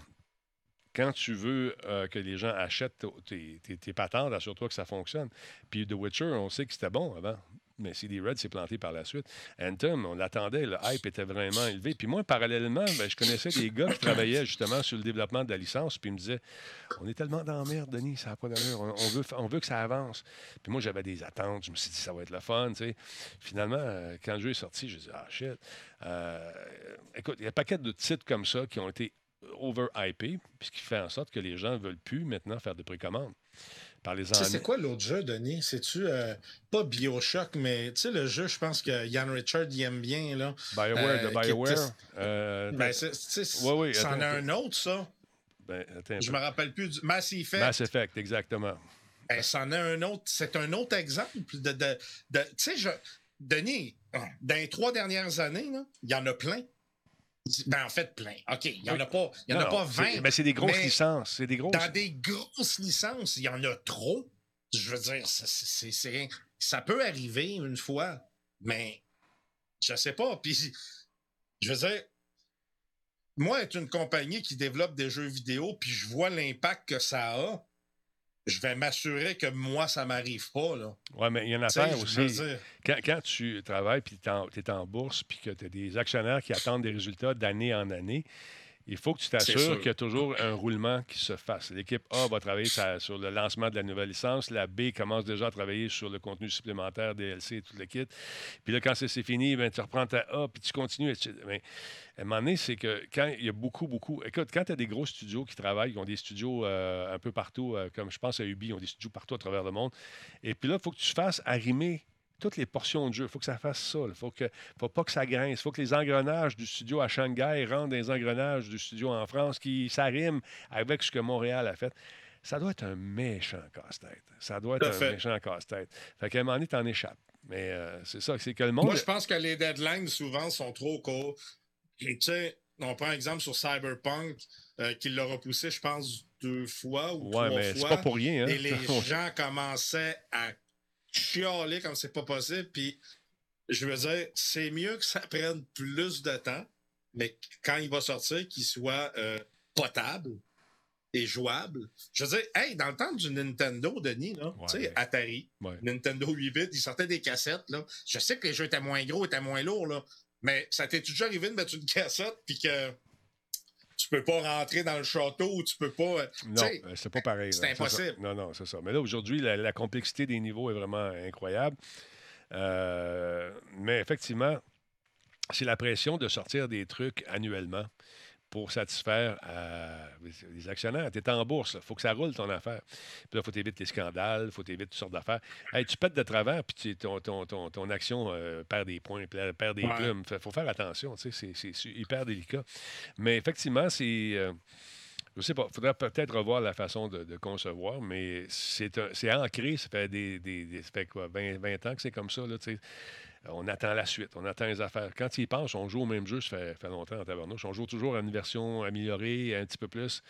quand tu veux euh, que les gens achètent tes, tes- tes patentes, assure-toi que ça fonctionne. Puis The Witcher, on sait que c'était bon avant. Mais CD Red s'est planté par la suite. Anthem, on l'attendait, le hype était vraiment élevé. Puis moi, parallèlement, ben, je connaissais des gars qui travaillaient justement sur le développement de la licence, puis ils me disaient On est tellement dans la merde, Denis, ça n'a pas d'allure. On, veut, on veut que ça avance. Puis moi, j'avais des attentes. Je me suis dit Ça va être le fun, tu sais. Finalement, euh, quand le jeu est sorti, je dit Ah, shit. Euh, écoute, il y a un paquet de titres comme ça qui ont été over-hypés, puis ce qui fait en sorte que les gens ne veulent plus maintenant faire de à c'est quoi l'autre jeu, Denis? C'est-tu euh, pas Bioshock, mais tu sais, le jeu, je pense que Yann Richard y aime bien, là. BioWare, euh, de BioWare. euh, Ben, c'est, tu sais, Ouais, oui, c'en a un autre, ça. ben, attends Je me rappelle plus du Mass Effect. Mass Effect, exactement. Ben, c'en a un autre. C'est un autre exemple de. de, de- tu sais, je. Denis, dans les trois dernières années, il y en a plein. Ben, en fait, plein. OK, il n'y en a pas, il y en a pas non, 20. c'est- ben, c'est des grosses mais licences. C'est des grosses. Dans des grosses licences, il y en a trop. Je veux dire, c'est-. Ça peut arriver une fois, mais je sais pas. Puis, je veux dire, moi, être une compagnie qui développe des jeux vidéo, puis je vois l'impact que ça a, je vais m'assurer que moi, ça m'arrive pas. Là. Oui, mais il y a une Tu sais, affaire aussi. Quand, quand tu travailles puis tu es en bourse puis que tu as des actionnaires qui attendent des résultats d'année en année, il faut que tu t'assures qu'il y a toujours un roulement qui se fasse. L'équipe A va travailler sur le lancement de la nouvelle licence. La B commence déjà à travailler sur le contenu supplémentaire, DLC et tout le kit. Puis là, quand c'est fini, ben, tu reprends ta A puis tu continues. Mais à un moment donné, c'est que quand il y a beaucoup, beaucoup. Écoute, quand tu as des gros studios qui travaillent, qui ont des studios euh, un peu partout, euh, comme je pense à Ubi, ils ont des studios partout à travers le monde. Et puis là, il faut que tu fasses arrimer toutes les portions de jeu. Il faut que ça fasse ça. Il faut, que, faut pas que ça grince. Il faut que les engrenages du studio à Shanghai rentrent dans les engrenages du studio en France, qui s'arriment avec ce que Montréal a fait. Ça doit être un méchant casse-tête. Ça doit être un méchant casse-tête. Fait qu'à un moment donné, t'en échappes. Mais euh, c'est ça, c'est que le monde. moi, je pense que les deadlines, souvent, sont trop courts. Et Tu sais, on prend exemple sur Cyberpunk, euh, qui l'a repoussé, je pense, deux fois ou ouais, trois mais c'est pas pour rien. Hein? Et les gens commençaient à chialer comme c'est pas possible. Puis, je veux dire, c'est mieux que ça prenne plus de temps, mais quand il va sortir, qu'il soit euh, potable et jouable. Je veux dire, hey, dans le temps du Nintendo, Denis, là, Ouais, tu sais, Atari, Ouais. Nintendo 8 bits, ils sortaient des cassettes. Là. Je sais que les jeux étaient moins gros, étaient moins lourds, là, mais ça t'est toujours arrivé de mettre une cassette puis que tu peux pas rentrer dans le château ou tu peux pas. euh, Non, euh, c'est pas pareil. c'est impossible. Non, non, c'est ça. Mais là, aujourd'hui, la, la complexité des niveaux est vraiment incroyable. Euh, mais effectivement, c'est la pression de sortir des trucs annuellement pour satisfaire euh, les actionnaires. Tu es en bourse, il faut que ça roule ton affaire. Puis là, il faut t'éviter les scandales, il faut t'éviter toutes sortes d'affaires. Hey, tu pètes de travers, puis ton, ton, ton, ton action euh, perd des points, perd perd des Ouais. plumes. Il faut faire attention, c'est- hyper délicat. Mais effectivement, c'est. euh, je sais pas, il faudrait peut-être revoir la façon de, de concevoir, mais c'est ancré, ça fait, des, des- des- ça fait quoi, 20, 20 ans que c'est comme ça. Là. On attend la suite, on attend les affaires. Quand ils pensent, on joue au même jeu, ça fait, fait longtemps en tabarnouche. On joue toujours à une version améliorée, un petit peu plus.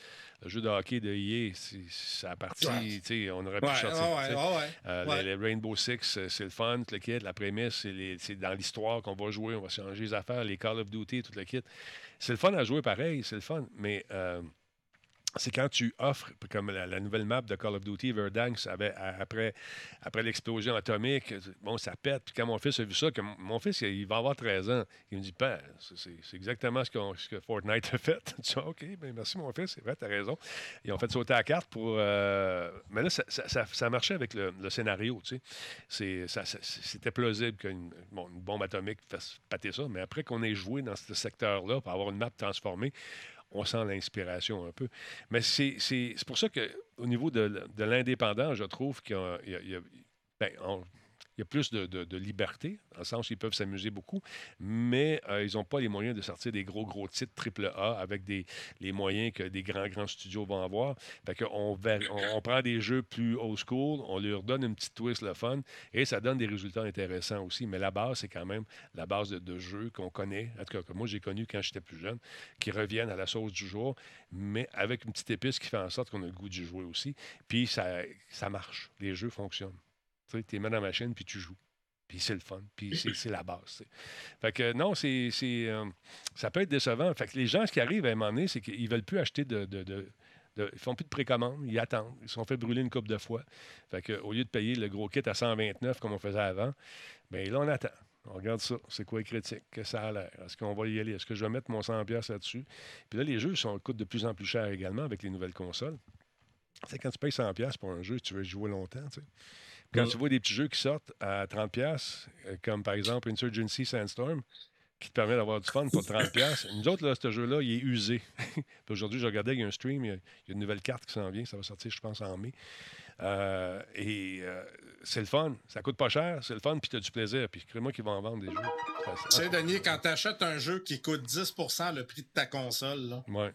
Le jeu de hockey de EA, c'est- ça a parti, Ouais. on aurait pu Ouais, sortir. ouais. Euh, les, les Rainbow Six, euh, c'est le fun, tout le kit. La prémisse, c'est dans l'histoire qu'on va jouer, on va changer les affaires, les Call of Duty, tout le kit. C'est le fun à jouer pareil, c'est le fun. Mais euh, c'est quand tu offres, comme la, nouvelle map de Call of Duty, Verdansk, après, après l'explosion atomique, bon, ça pète. Puis quand mon fils a vu ça, que mon fils, il va avoir 13 ans, il me dit, Père, c'est exactement ce, que Fortnite a fait. Tu dis, OK, ben merci mon fils, c'est vrai, t'as raison. Ils ont fait sauter la carte pour. Euh, mais là, ça, ça, marchait avec le, scénario, tu sais. C'était plausible qu'une bombe atomique fasse pâter ça, mais après qu'on ait joué dans ce secteur-là pour avoir une map transformée, on sent l'inspiration un peu. Mais c'est pour ça qu'au niveau de, de l'indépendant, je trouve qu'il y a, ben, il y a plus de, liberté, dans le sens où ils peuvent s'amuser beaucoup, mais euh, ils n'ont pas les moyens de sortir des gros, gros titres AAA avec les moyens que des grands, grands studios vont avoir. On, prend des jeux plus old school, on leur donne une petite twist, le fun, et ça donne des résultats intéressants aussi. Mais la base, c'est quand même la base de, jeux qu'on connaît, en tout cas que moi j'ai connu quand j'étais plus jeune, qui reviennent à la sauce du jour, mais avec une petite épice qui fait en sorte qu'on a le goût du jouer aussi. Puis ça marche, les jeux fonctionnent. Tu sais, mets dans la machine, puis tu joues. Puis c'est le fun. Puis c'est la base. Fait que non, c'est, euh, ça peut être décevant. Fait que les gens, ce qui arrive à un moment donné, c'est qu'ils ne veulent plus acheter de, de, de, Ils font plus de précommande, ils attendent. Ils se sont fait brûler une coupe de fois. Fait que, au lieu de payer le gros kit à 129 comme on faisait avant, bien là, on attend. On regarde ça. C'est quoi les critiques? Que ça a l'air? Est-ce qu'on va y aller? Est-ce que je vais mettre mon 100$ là-dessus? Puis là, les jeux sont, coûtent de plus en plus cher également avec les nouvelles consoles. Tu sais, quand tu payes 100$ pour un jeu, tu veux jouer longtemps, tu sais. Quand tu vois des petits jeux qui sortent à 30$, euh, comme par exemple Insurgency Sandstorm, qui te permet d'avoir du fun pour 30$. Nous autres, là, ce jeu-là, il est usé. aujourd'hui, je regardais, il y a un stream, il y a, une nouvelle carte qui s'en vient, ça va sortir, je pense, en mai. Euh, et euh, c'est le fun. Ça coûte pas cher, c'est le fun, puis tu as du plaisir. Puis crée-moi qu'ils vont en vendre des jeux. Tu sais, Denis, quand tu achètes un jeu qui coûte 10% le prix de ta console, là, ouais.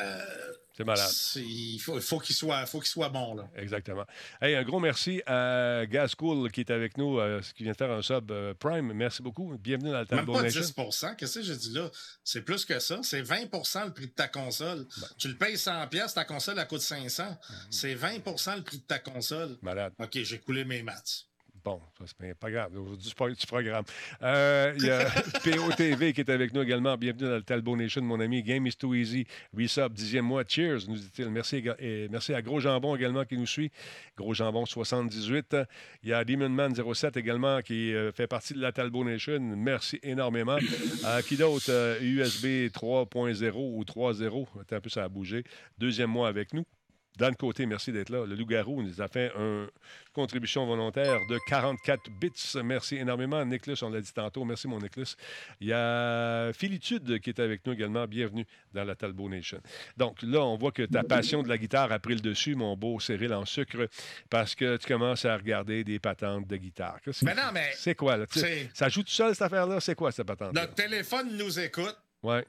Euh, c'est malade. Il faut, qu'il soit, faut soit bon. Là. Exactement. Hey, un gros merci à Gascool qui est avec nous, euh, qui vient de faire un sub euh, Prime. Merci beaucoup. Bienvenue dans le Même pas 10 Qu'est-ce que j'ai dit là? C'est plus que ça. C'est 20% le prix de ta console. Ben. Tu le payes 100 ta console, elle coûte 500. Mhm. C'est 20% le prix de ta console. Malade. OK, j'ai coulé mes maths. Bon, c'est pas grave. Aujourd'hui, c'est du programme. Euh, il y a POTV qui est avec nous également. Bienvenue dans le Talbot Nation, mon ami. Game is too easy. Resub, dixième mois. Cheers, nous dit-il. Merci, et merci à Gros Jambon également qui nous suit. Gros Jambon 78. Il y a Demon Man 07 également qui euh, fait partie de la Talbot Nation. Merci énormément. Euh, qui d'autre? USB 3.0 ou 3.0. Un peu, ça a bougé. Deuxième mois avec nous. Dan Côté, merci d'être là. Le Loup-Garou nous a fait une contribution volontaire de 44 bits. Merci énormément. Nicholas, on l'a dit tantôt. Merci, mon Nicholas. Il y a Philitude qui est avec nous également. Bienvenue dans la Talbot Nation. Donc là, on voit que ta passion de la guitare a pris le dessus, mon beau Cyril en sucre, parce que tu commences à regarder des patentes de guitare. Mais non, mais. C'est quoi, là? Ça joue tout seul, cette affaire-là? C'est quoi, cette patente? Notre téléphone nous écoute.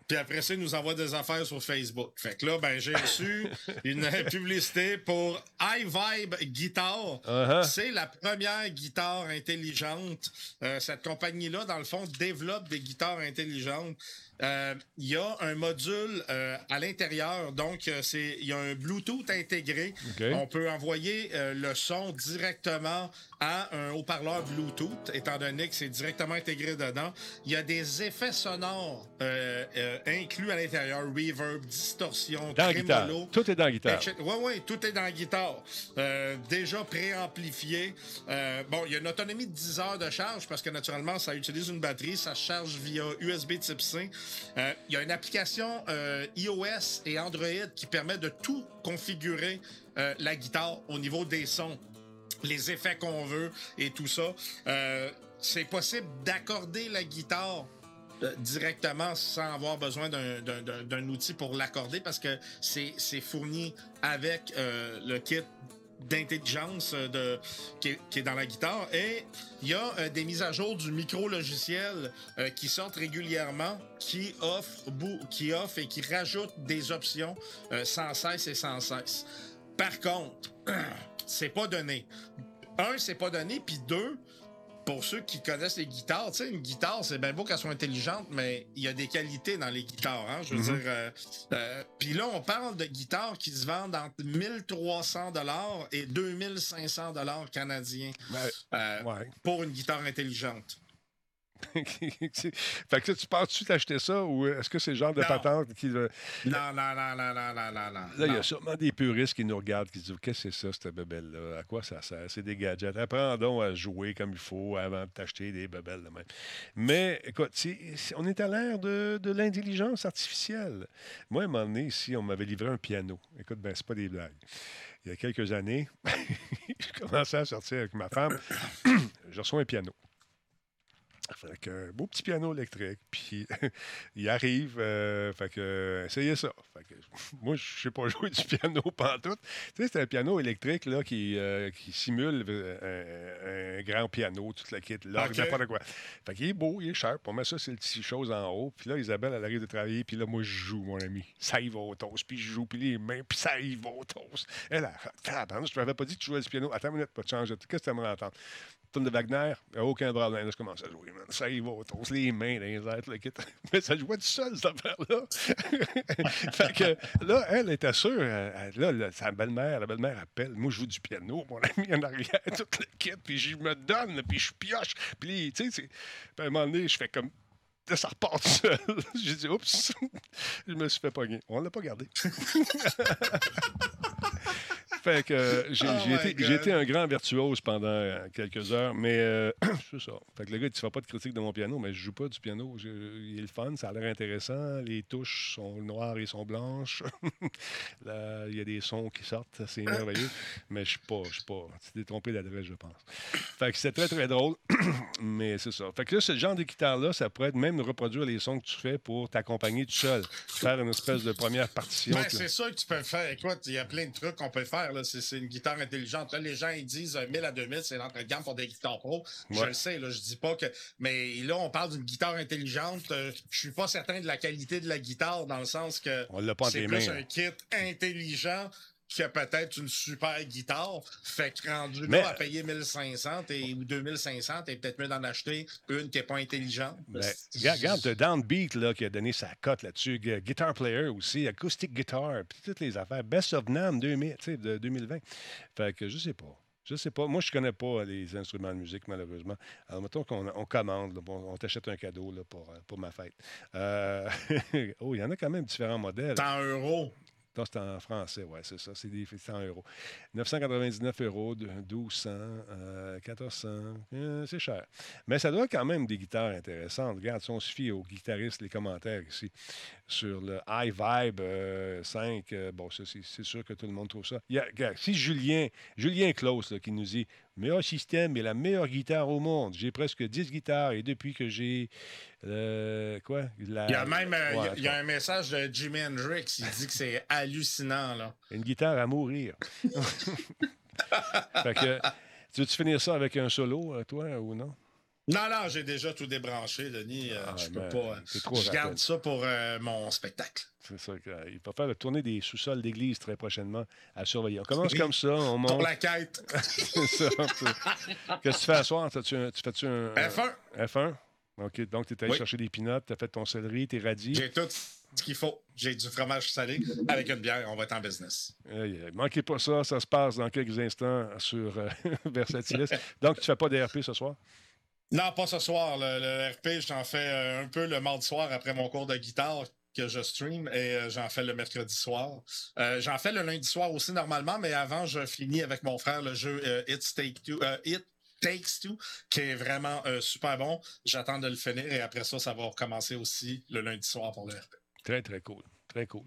Puis après ça, il nous envoie des affaires sur Facebook. Fait que là, ben, j'ai reçu une publicité pour iVibe Guitar. Uh-huh. C'est la première guitare intelligente. Euh, cette compagnie-là, dans le fond, développe des guitares intelligentes. Euh, il y a un module euh, à l'intérieur, donc c'est il y a un Bluetooth intégré. On peut envoyer le son directement à un haut-parleur Bluetooth, étant donné que c'est directement intégré dedans. Il y a des effets sonores euh, euh, inclus à l'intérieur, reverb, distorsion, tremolo. Tout est dans la guitare. Oui, oui, tout est dans la guitare. Euh, déjà préamplifié. bon, il y a une autonomie de 10 heures de charge parce que naturellement, ça utilise une batterie, ça charge via USB type C. il y a une application iOS et Android qui permet de tout configurer la guitare au niveau des sons les effets qu'on veut et tout ça. Euh, c'est possible d'accorder la guitare euh, directement sans avoir besoin d'un outil pour l'accorder parce que c'est fourni avec euh, le kit d'intelligence de, qui, est dans la guitare. Et il y a des mises à jour du micro-logiciel qui sortent régulièrement, qui offrent, qui offre et qui rajoutent des options sans cesse et sans cesse. Par contre, c'est pas donné. Un, c'est pas donné, puis deux, pour ceux qui connaissent les guitares, tu sais, une guitare, c'est bien beau qu'elle soit intelligente, mais il y a des qualités dans les guitares, hein, je veux mm-hmm. dire. Euh, euh, puis là, on parle de guitares qui se vendent entre 1300 dollars et 2500 dollars canadiens euh, pour une guitare intelligente. fait que tu penses-tu t'acheter ça ou est-ce que c'est le genre de Non. patente qui. Non, non, non, non, non, non, non, non. Là, il y a sûrement des puristes qui nous regardent, qui se disent Qu'est-ce que c'est ça, cette bebelle-là À quoi ça sert? C'est des gadgets. Apprends donc à jouer comme il faut avant de t'acheter des bebelles de même. Mais écoute, on est à l'ère de, de l'intelligence artificielle. Moi, à un moment donné, ici, on m'avait livré un piano. Écoute, ben, c'est pas des blagues. Il y a quelques années, je commençais à sortir avec ma femme. je reçois un piano. Fait que, un beau petit piano électrique. Puis il arrive. euh, fait que, euh, essayez ça. Fait que, moi, je sais pas jouer du piano pantoute. Tu sais, c'est un piano électrique là, qui, euh, qui simule euh, un, un grand piano, toute la kit, l'orgue, Ok. n'importe quoi. Fait qu'il est beau, il est cher. Pour moi, ça, c'est le petit chose en haut. Puis là, Isabelle, elle arrive de travailler. Puis là, moi, je joue, mon ami. Ça y va au toast. Puis je joue, puis les mains, puis ça y va au toast. Elle, a tabarnak, je t'avais pas dit que tu jouais du piano. Attends une minute, pas de changer. Qu'est-ce que tu aimerais entendre? Tourne de Wagner, aucun problème. Là, je commence à jouer. Ça y va au toast, les mains dans les airs, le kit. Mais ça jouait tout seul, cette affaire-là. fait que là, elle était sûre. elle- là, sa belle-mère, la belle-mère appelle. Moi, je joue du piano, mon ami en arrière, tout le kit. Puis je me donne, puis je pioche. Puis, tu sais, à un moment donné, je fais comme. Là, ça repart seul. J'ai dit, oups, je me suis fait pogner. On l'a pas gardé. Fait que euh, j'ai Oh j'ai été, un grand virtuose pendant euh, quelques heures, mais euh, c'est ça. Fait que le gars, tu fais pas de critique de mon piano, mais je joue pas du piano. Je- il est le fun, ça a l'air intéressant. Les touches sont noires et sont blanches. Là, il y a des sons qui sortent, c'est merveilleux. Mais je suis pas, je suis pas. Tu t'es trompé d'adresse, je pense. Fait que c'est très, très drôle. mais c'est ça. Fait que là, ce genre de guitare-là, ça pourrait être même reproduire les sons que tu fais pour t'accompagner tout seul. Faire une espèce de première partition. Ben, c'est ça que tu peux faire. Écoute, il y a plein de trucs qu'on peut faire. C'est une guitare intelligente. Là, les gens, ils disent euh, 1000 à 2000, c'est l'entrée de gamme pour des guitares pro. Je le sais, là, je dis pas que. Mais là, on parle d'une guitare intelligente. Euh, je suis pas certain de la qualité de la guitare dans le sens que c'est plus mains. hein. un kit intelligent qui a peut-être une super guitare. Fait que rendu Mais- là à payer 1500 et, ou 2500, t'es peut-être mieux d'en acheter une qui est pas intelligente. Ben, regarde, Downbeat là, qui a donné sa cote là-dessus. Gu- Guitar Player aussi, Acoustic Guitar, puis toutes les affaires. Best of NAM 2000, tu sais, de 2020. Fait que je sais pas. Je sais pas. Moi, je connais pas les instruments de musique, malheureusement. Alors, mettons qu'on on commande, là, on t'achète un cadeau là, pour, euh, pour ma fête. Euh, oh, il y en a quand même différents modèles. C'est en euros. Non, c'est en français, ouais, c'est ça. C'est des c'est en euros. 999 euros, de- 1200, euh, 1400. euh, c'est cher. Mais ça doit quand même des guitares intéressantes. Regarde, si on se fie aux guitaristes, les commentaires ici, sur le High Vibe euh, 5, euh, bon, c'est sûr que tout le monde trouve ça. Il y a- regarde, si Julien, Julien là, qui nous dit meilleur système et la meilleure guitare au monde. J'ai presque 10 guitares et depuis que j'ai. euh, quoi? La- Il y a même euh, Ouais, il y, a un message de Jimi Hendrix. Il dit que c'est hallucinant. Là. Une guitare à mourir. fait que, tu veux-tu finir ça avec un solo, euh, toi, ou non? Non, non, j'ai déjà tout débranché, Denis. Euh, Ah, je peux pas. euh, trop je garde ça pour euh, mon spectacle. C'est ça. il va faire la tournée des sous-sols d'église très prochainement à surveiller. On commence Oui. comme ça, on monte. Pour la quête. C'est ça. Qu'est-ce que tu fais à soir? Un- tu fais-tu un, un- F1, F1? OK, donc tu es allé Oui. chercher des pinottes, tu as fait ton céleri, tes radis. j'ai tout ce qu'il faut. J'ai du fromage salé avec une bière. On va être en business. Manquez pas ça, ça se passe dans quelques instants sur euh, Versatilis. Donc, tu fais pas de RP ce soir? Non, pas ce soir. Le, RP, j'en fais euh, un peu le mardi soir après mon cours de guitare que je stream et euh, j'en fais le mercredi soir. Euh, j'en fais le lundi soir aussi normalement, mais avant, je finis avec mon frère le jeu It's Take It Takes Two, qui est vraiment super bon. J'attends de le finir et après ça, ça va recommencer aussi le lundi soir pour le RP. Très, très cool. Très cool.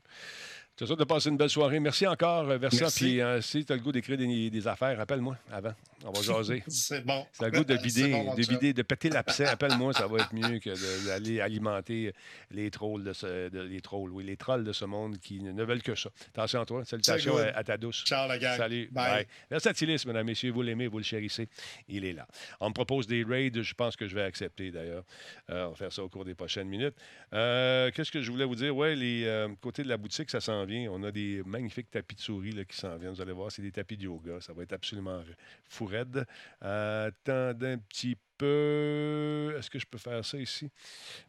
Te souhaite de passer une belle soirée. Merci encore, euh, Versa. Merci. Puis euh, si tu as le goût d'écrire des, des affaires, appelle-moi avant. On va jaser. C'est bon. Si tu as le goût de C'est vider, bon, de, vider, de péter l'abcès, appelle-moi, ça va être mieux que d'aller alimenter les trolls de ce, de- les trolls, oui, les trolls de ce monde qui ne, veulent que ça. Attention à toi. Salutations à, à ta douce. Ciao, la gang. Salut. Bye. Bye. Mesdames, messieurs, vous l'aimez, vous le chérissez. Il est là. On me propose des raids, je pense que je vais accepter d'ailleurs. Euh, on va faire ça au cours des prochaines minutes. Euh, Qu'est-ce que je voulais vous dire? Oui, les côtés de la boutique, ça vient. On a des magnifiques tapis de souris là, qui s'en viennent. Vous allez voir, c'est des tapis de yoga. Ça va être absolument fou raide. Euh, attendez un petit peu. Est-ce que je peux faire ça ici?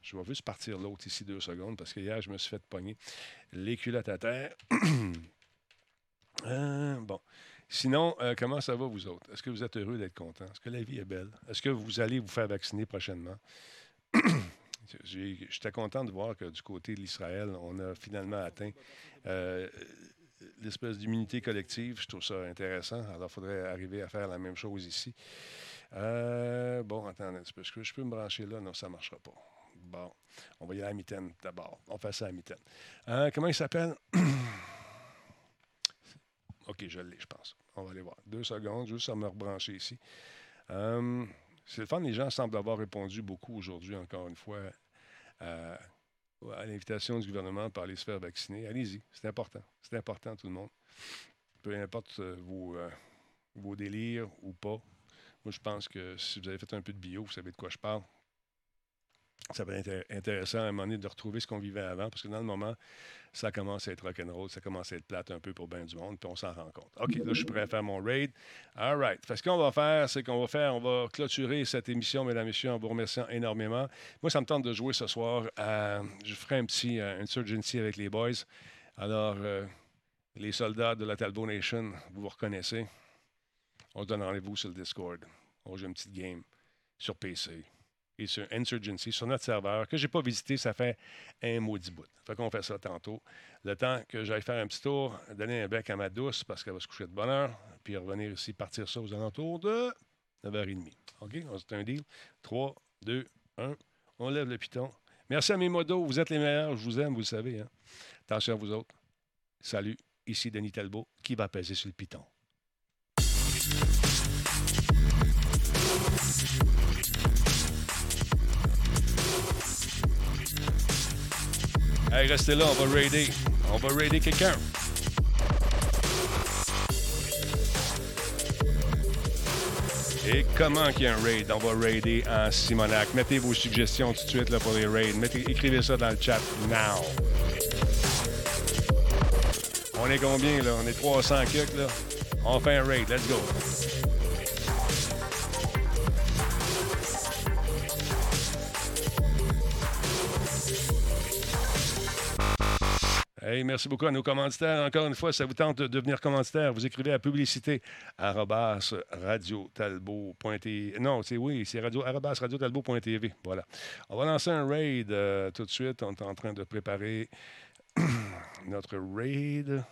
Je vais juste partir l'autre ici deux secondes parce que hier, je me suis fait pogner les culottes à terre. Euh, bon. Sinon, euh, comment ça va, vous autres? Est-ce que vous êtes heureux d'être content? Est-ce que la vie est belle? Est-ce que vous allez vous faire vacciner prochainement? j'étais content de voir que du côté de l'Israël, on a finalement atteint euh, l'espèce d'immunité collective. Je trouve ça intéressant. Alors, il faudrait arriver à faire la même chose ici. Euh, bon, attendez un petit peu. Est-ce que je peux me brancher là? Non, ça ne marchera pas. Bon, on va y aller à mitaine d'abord. On fait ça à mitaine. Euh, comment il s'appelle? OK, je l'ai, je pense. On va aller voir. Deux secondes, juste à me rebrancher ici. C'est les gens semblent avoir répondu beaucoup aujourd'hui, encore une fois, à, l'invitation du gouvernement pour aller se faire vacciner. Allez-y, c'est important. C'est important, tout le monde. Peu importe euh, vos, euh, vos délires ou pas. Moi, je pense que si vous avez fait un peu de bio, vous savez de quoi je parle. Ça va être intér- intéressant à un moment donné de retrouver ce qu'on vivait avant, parce que dans le moment, ça commence à être rock'n'roll, ça commence à être plate un peu pour bien du monde, puis on s'en rend compte. OK, là, je suis prêt à faire mon raid. All right. Fait ce qu'on va faire, c'est qu'on va faire, on va clôturer cette émission, mesdames et messieurs, en vous remerciant énormément. Moi, ça me tente de jouer ce soir. à- je ferai un petit euh, Insurgency avec les boys. Alors, euh, les soldats de la Talbot Nation, vous vous reconnaissez. On se donne rendez-vous sur le Discord. On joue une petite game sur PC et sur Insurgency, sur notre serveur, que je n'ai pas visité, ça fait un maudit bout. Fait qu'on fait ça tantôt. Le temps que j'aille faire un petit tour, donner un bec à ma douce parce qu'elle va se coucher de bonne heure, puis revenir ici, partir ça aux alentours de 9h30. OK? C'est un deal. 3, 2, 1. On lève le piton. Merci à mes modos. Vous êtes les meilleurs. Je vous aime, vous le savez. hein. Attention à vous autres. Salut. Ici Denis Talbot qui va peser sur le piton. Hey, restez là, on va raider. On va raider quelqu'un. Et comment qu'il y a un raid? On va raider en Simonac. Mettez vos suggestions tout de suite là, pour les raids. Mettez, écrivez ça dans le chat now. On est combien là? On est 300 quelques là. On fait un raid. Let's go. Hey, merci beaucoup à nos commanditaires. Encore une fois, ça vous tente de devenir commanditaire, vous écrivez à publicité arrobas radiotalbot.tv. Non, c'est oui, c'est radio, arrobas radiotalbot.tv. Voilà. On va lancer un raid euh, tout de suite. On est en train de préparer notre raid.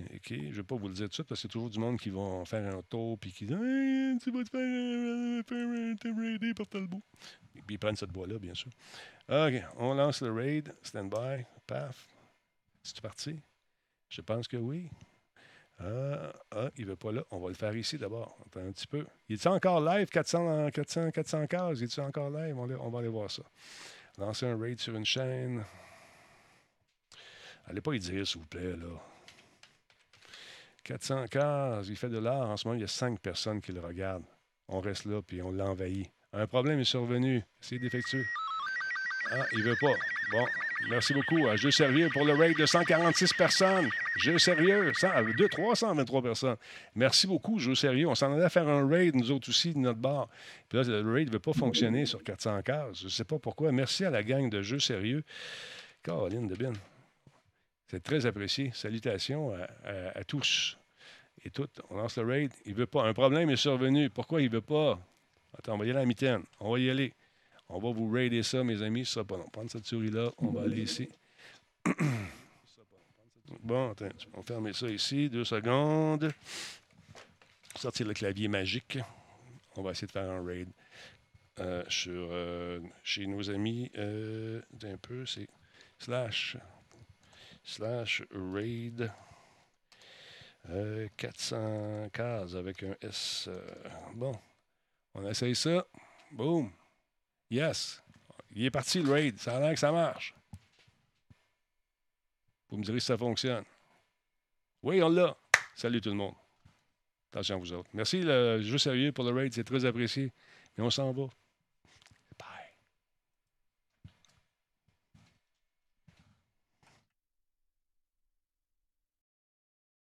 OK, je ne vais pas vous le dire tout de suite parce que c'est toujours du monde qui va faire un tour puis qui dit Hey, Tu vas te faire, euh, te raider par Talbot. Puis ils prennent cette boîte-là, bien sûr. OK, on lance le raid. Stand by. Paf. C'est parti? Je pense que oui. Ah, ah, il ne veut pas là. On va le faire ici d'abord. Attends un petit peu. Il est encore live, 400, 400, 400 cases? Il est encore live? On, va- on va aller voir ça. Lancer un raid sur une chaîne. Allez pas y dire, s'il vous plaît, là. 400 cases, il fait de l'art. En ce moment, il y a 5 personnes qui le regardent. On reste là, puis on l'envahit. Un problème est survenu. C'est défectueux. Ah, il veut pas. Bon, merci beaucoup à Jeu Sérieux pour le raid de 146 personnes. Jeu Sérieux, 100, 2, 323 personnes. Merci beaucoup, Jeu Sérieux. On s'en allait faire un raid, nous autres aussi, de notre bar. Puis là, le raid ne veut pas fonctionner sur 400 cases. Je ne sais pas pourquoi. Merci à la gang de Jeu Sérieux. Caroline de Bin. C'est très apprécié. Salutations à tous et toutes. On lance le raid. Il veut pas. Un problème est survenu. Pourquoi il ne veut pas? Attends, on va y aller à la mitaine. On va y aller. On va vous raider ça, mes amis. Sera pas long. Prendre cette souris-là. On va aller ici. Bon, attends, on va fermer ça ici. Deux secondes. Sortir le clavier magique. On va essayer de faire un raid euh, sur, euh, chez nos amis. Euh, un peu, c'est slash slash raid euh, 400 cases avec un S. bon, on essaye ça. Boom. Yes. Il est parti le raid. Ça a l'air que ça marche. Vous me direz si ça fonctionne. Oui, on l'a. Salut tout le monde. Attention à vous autres. Merci le jeu sérieux pour le raid. C'est très apprécié. Mais on s'en va.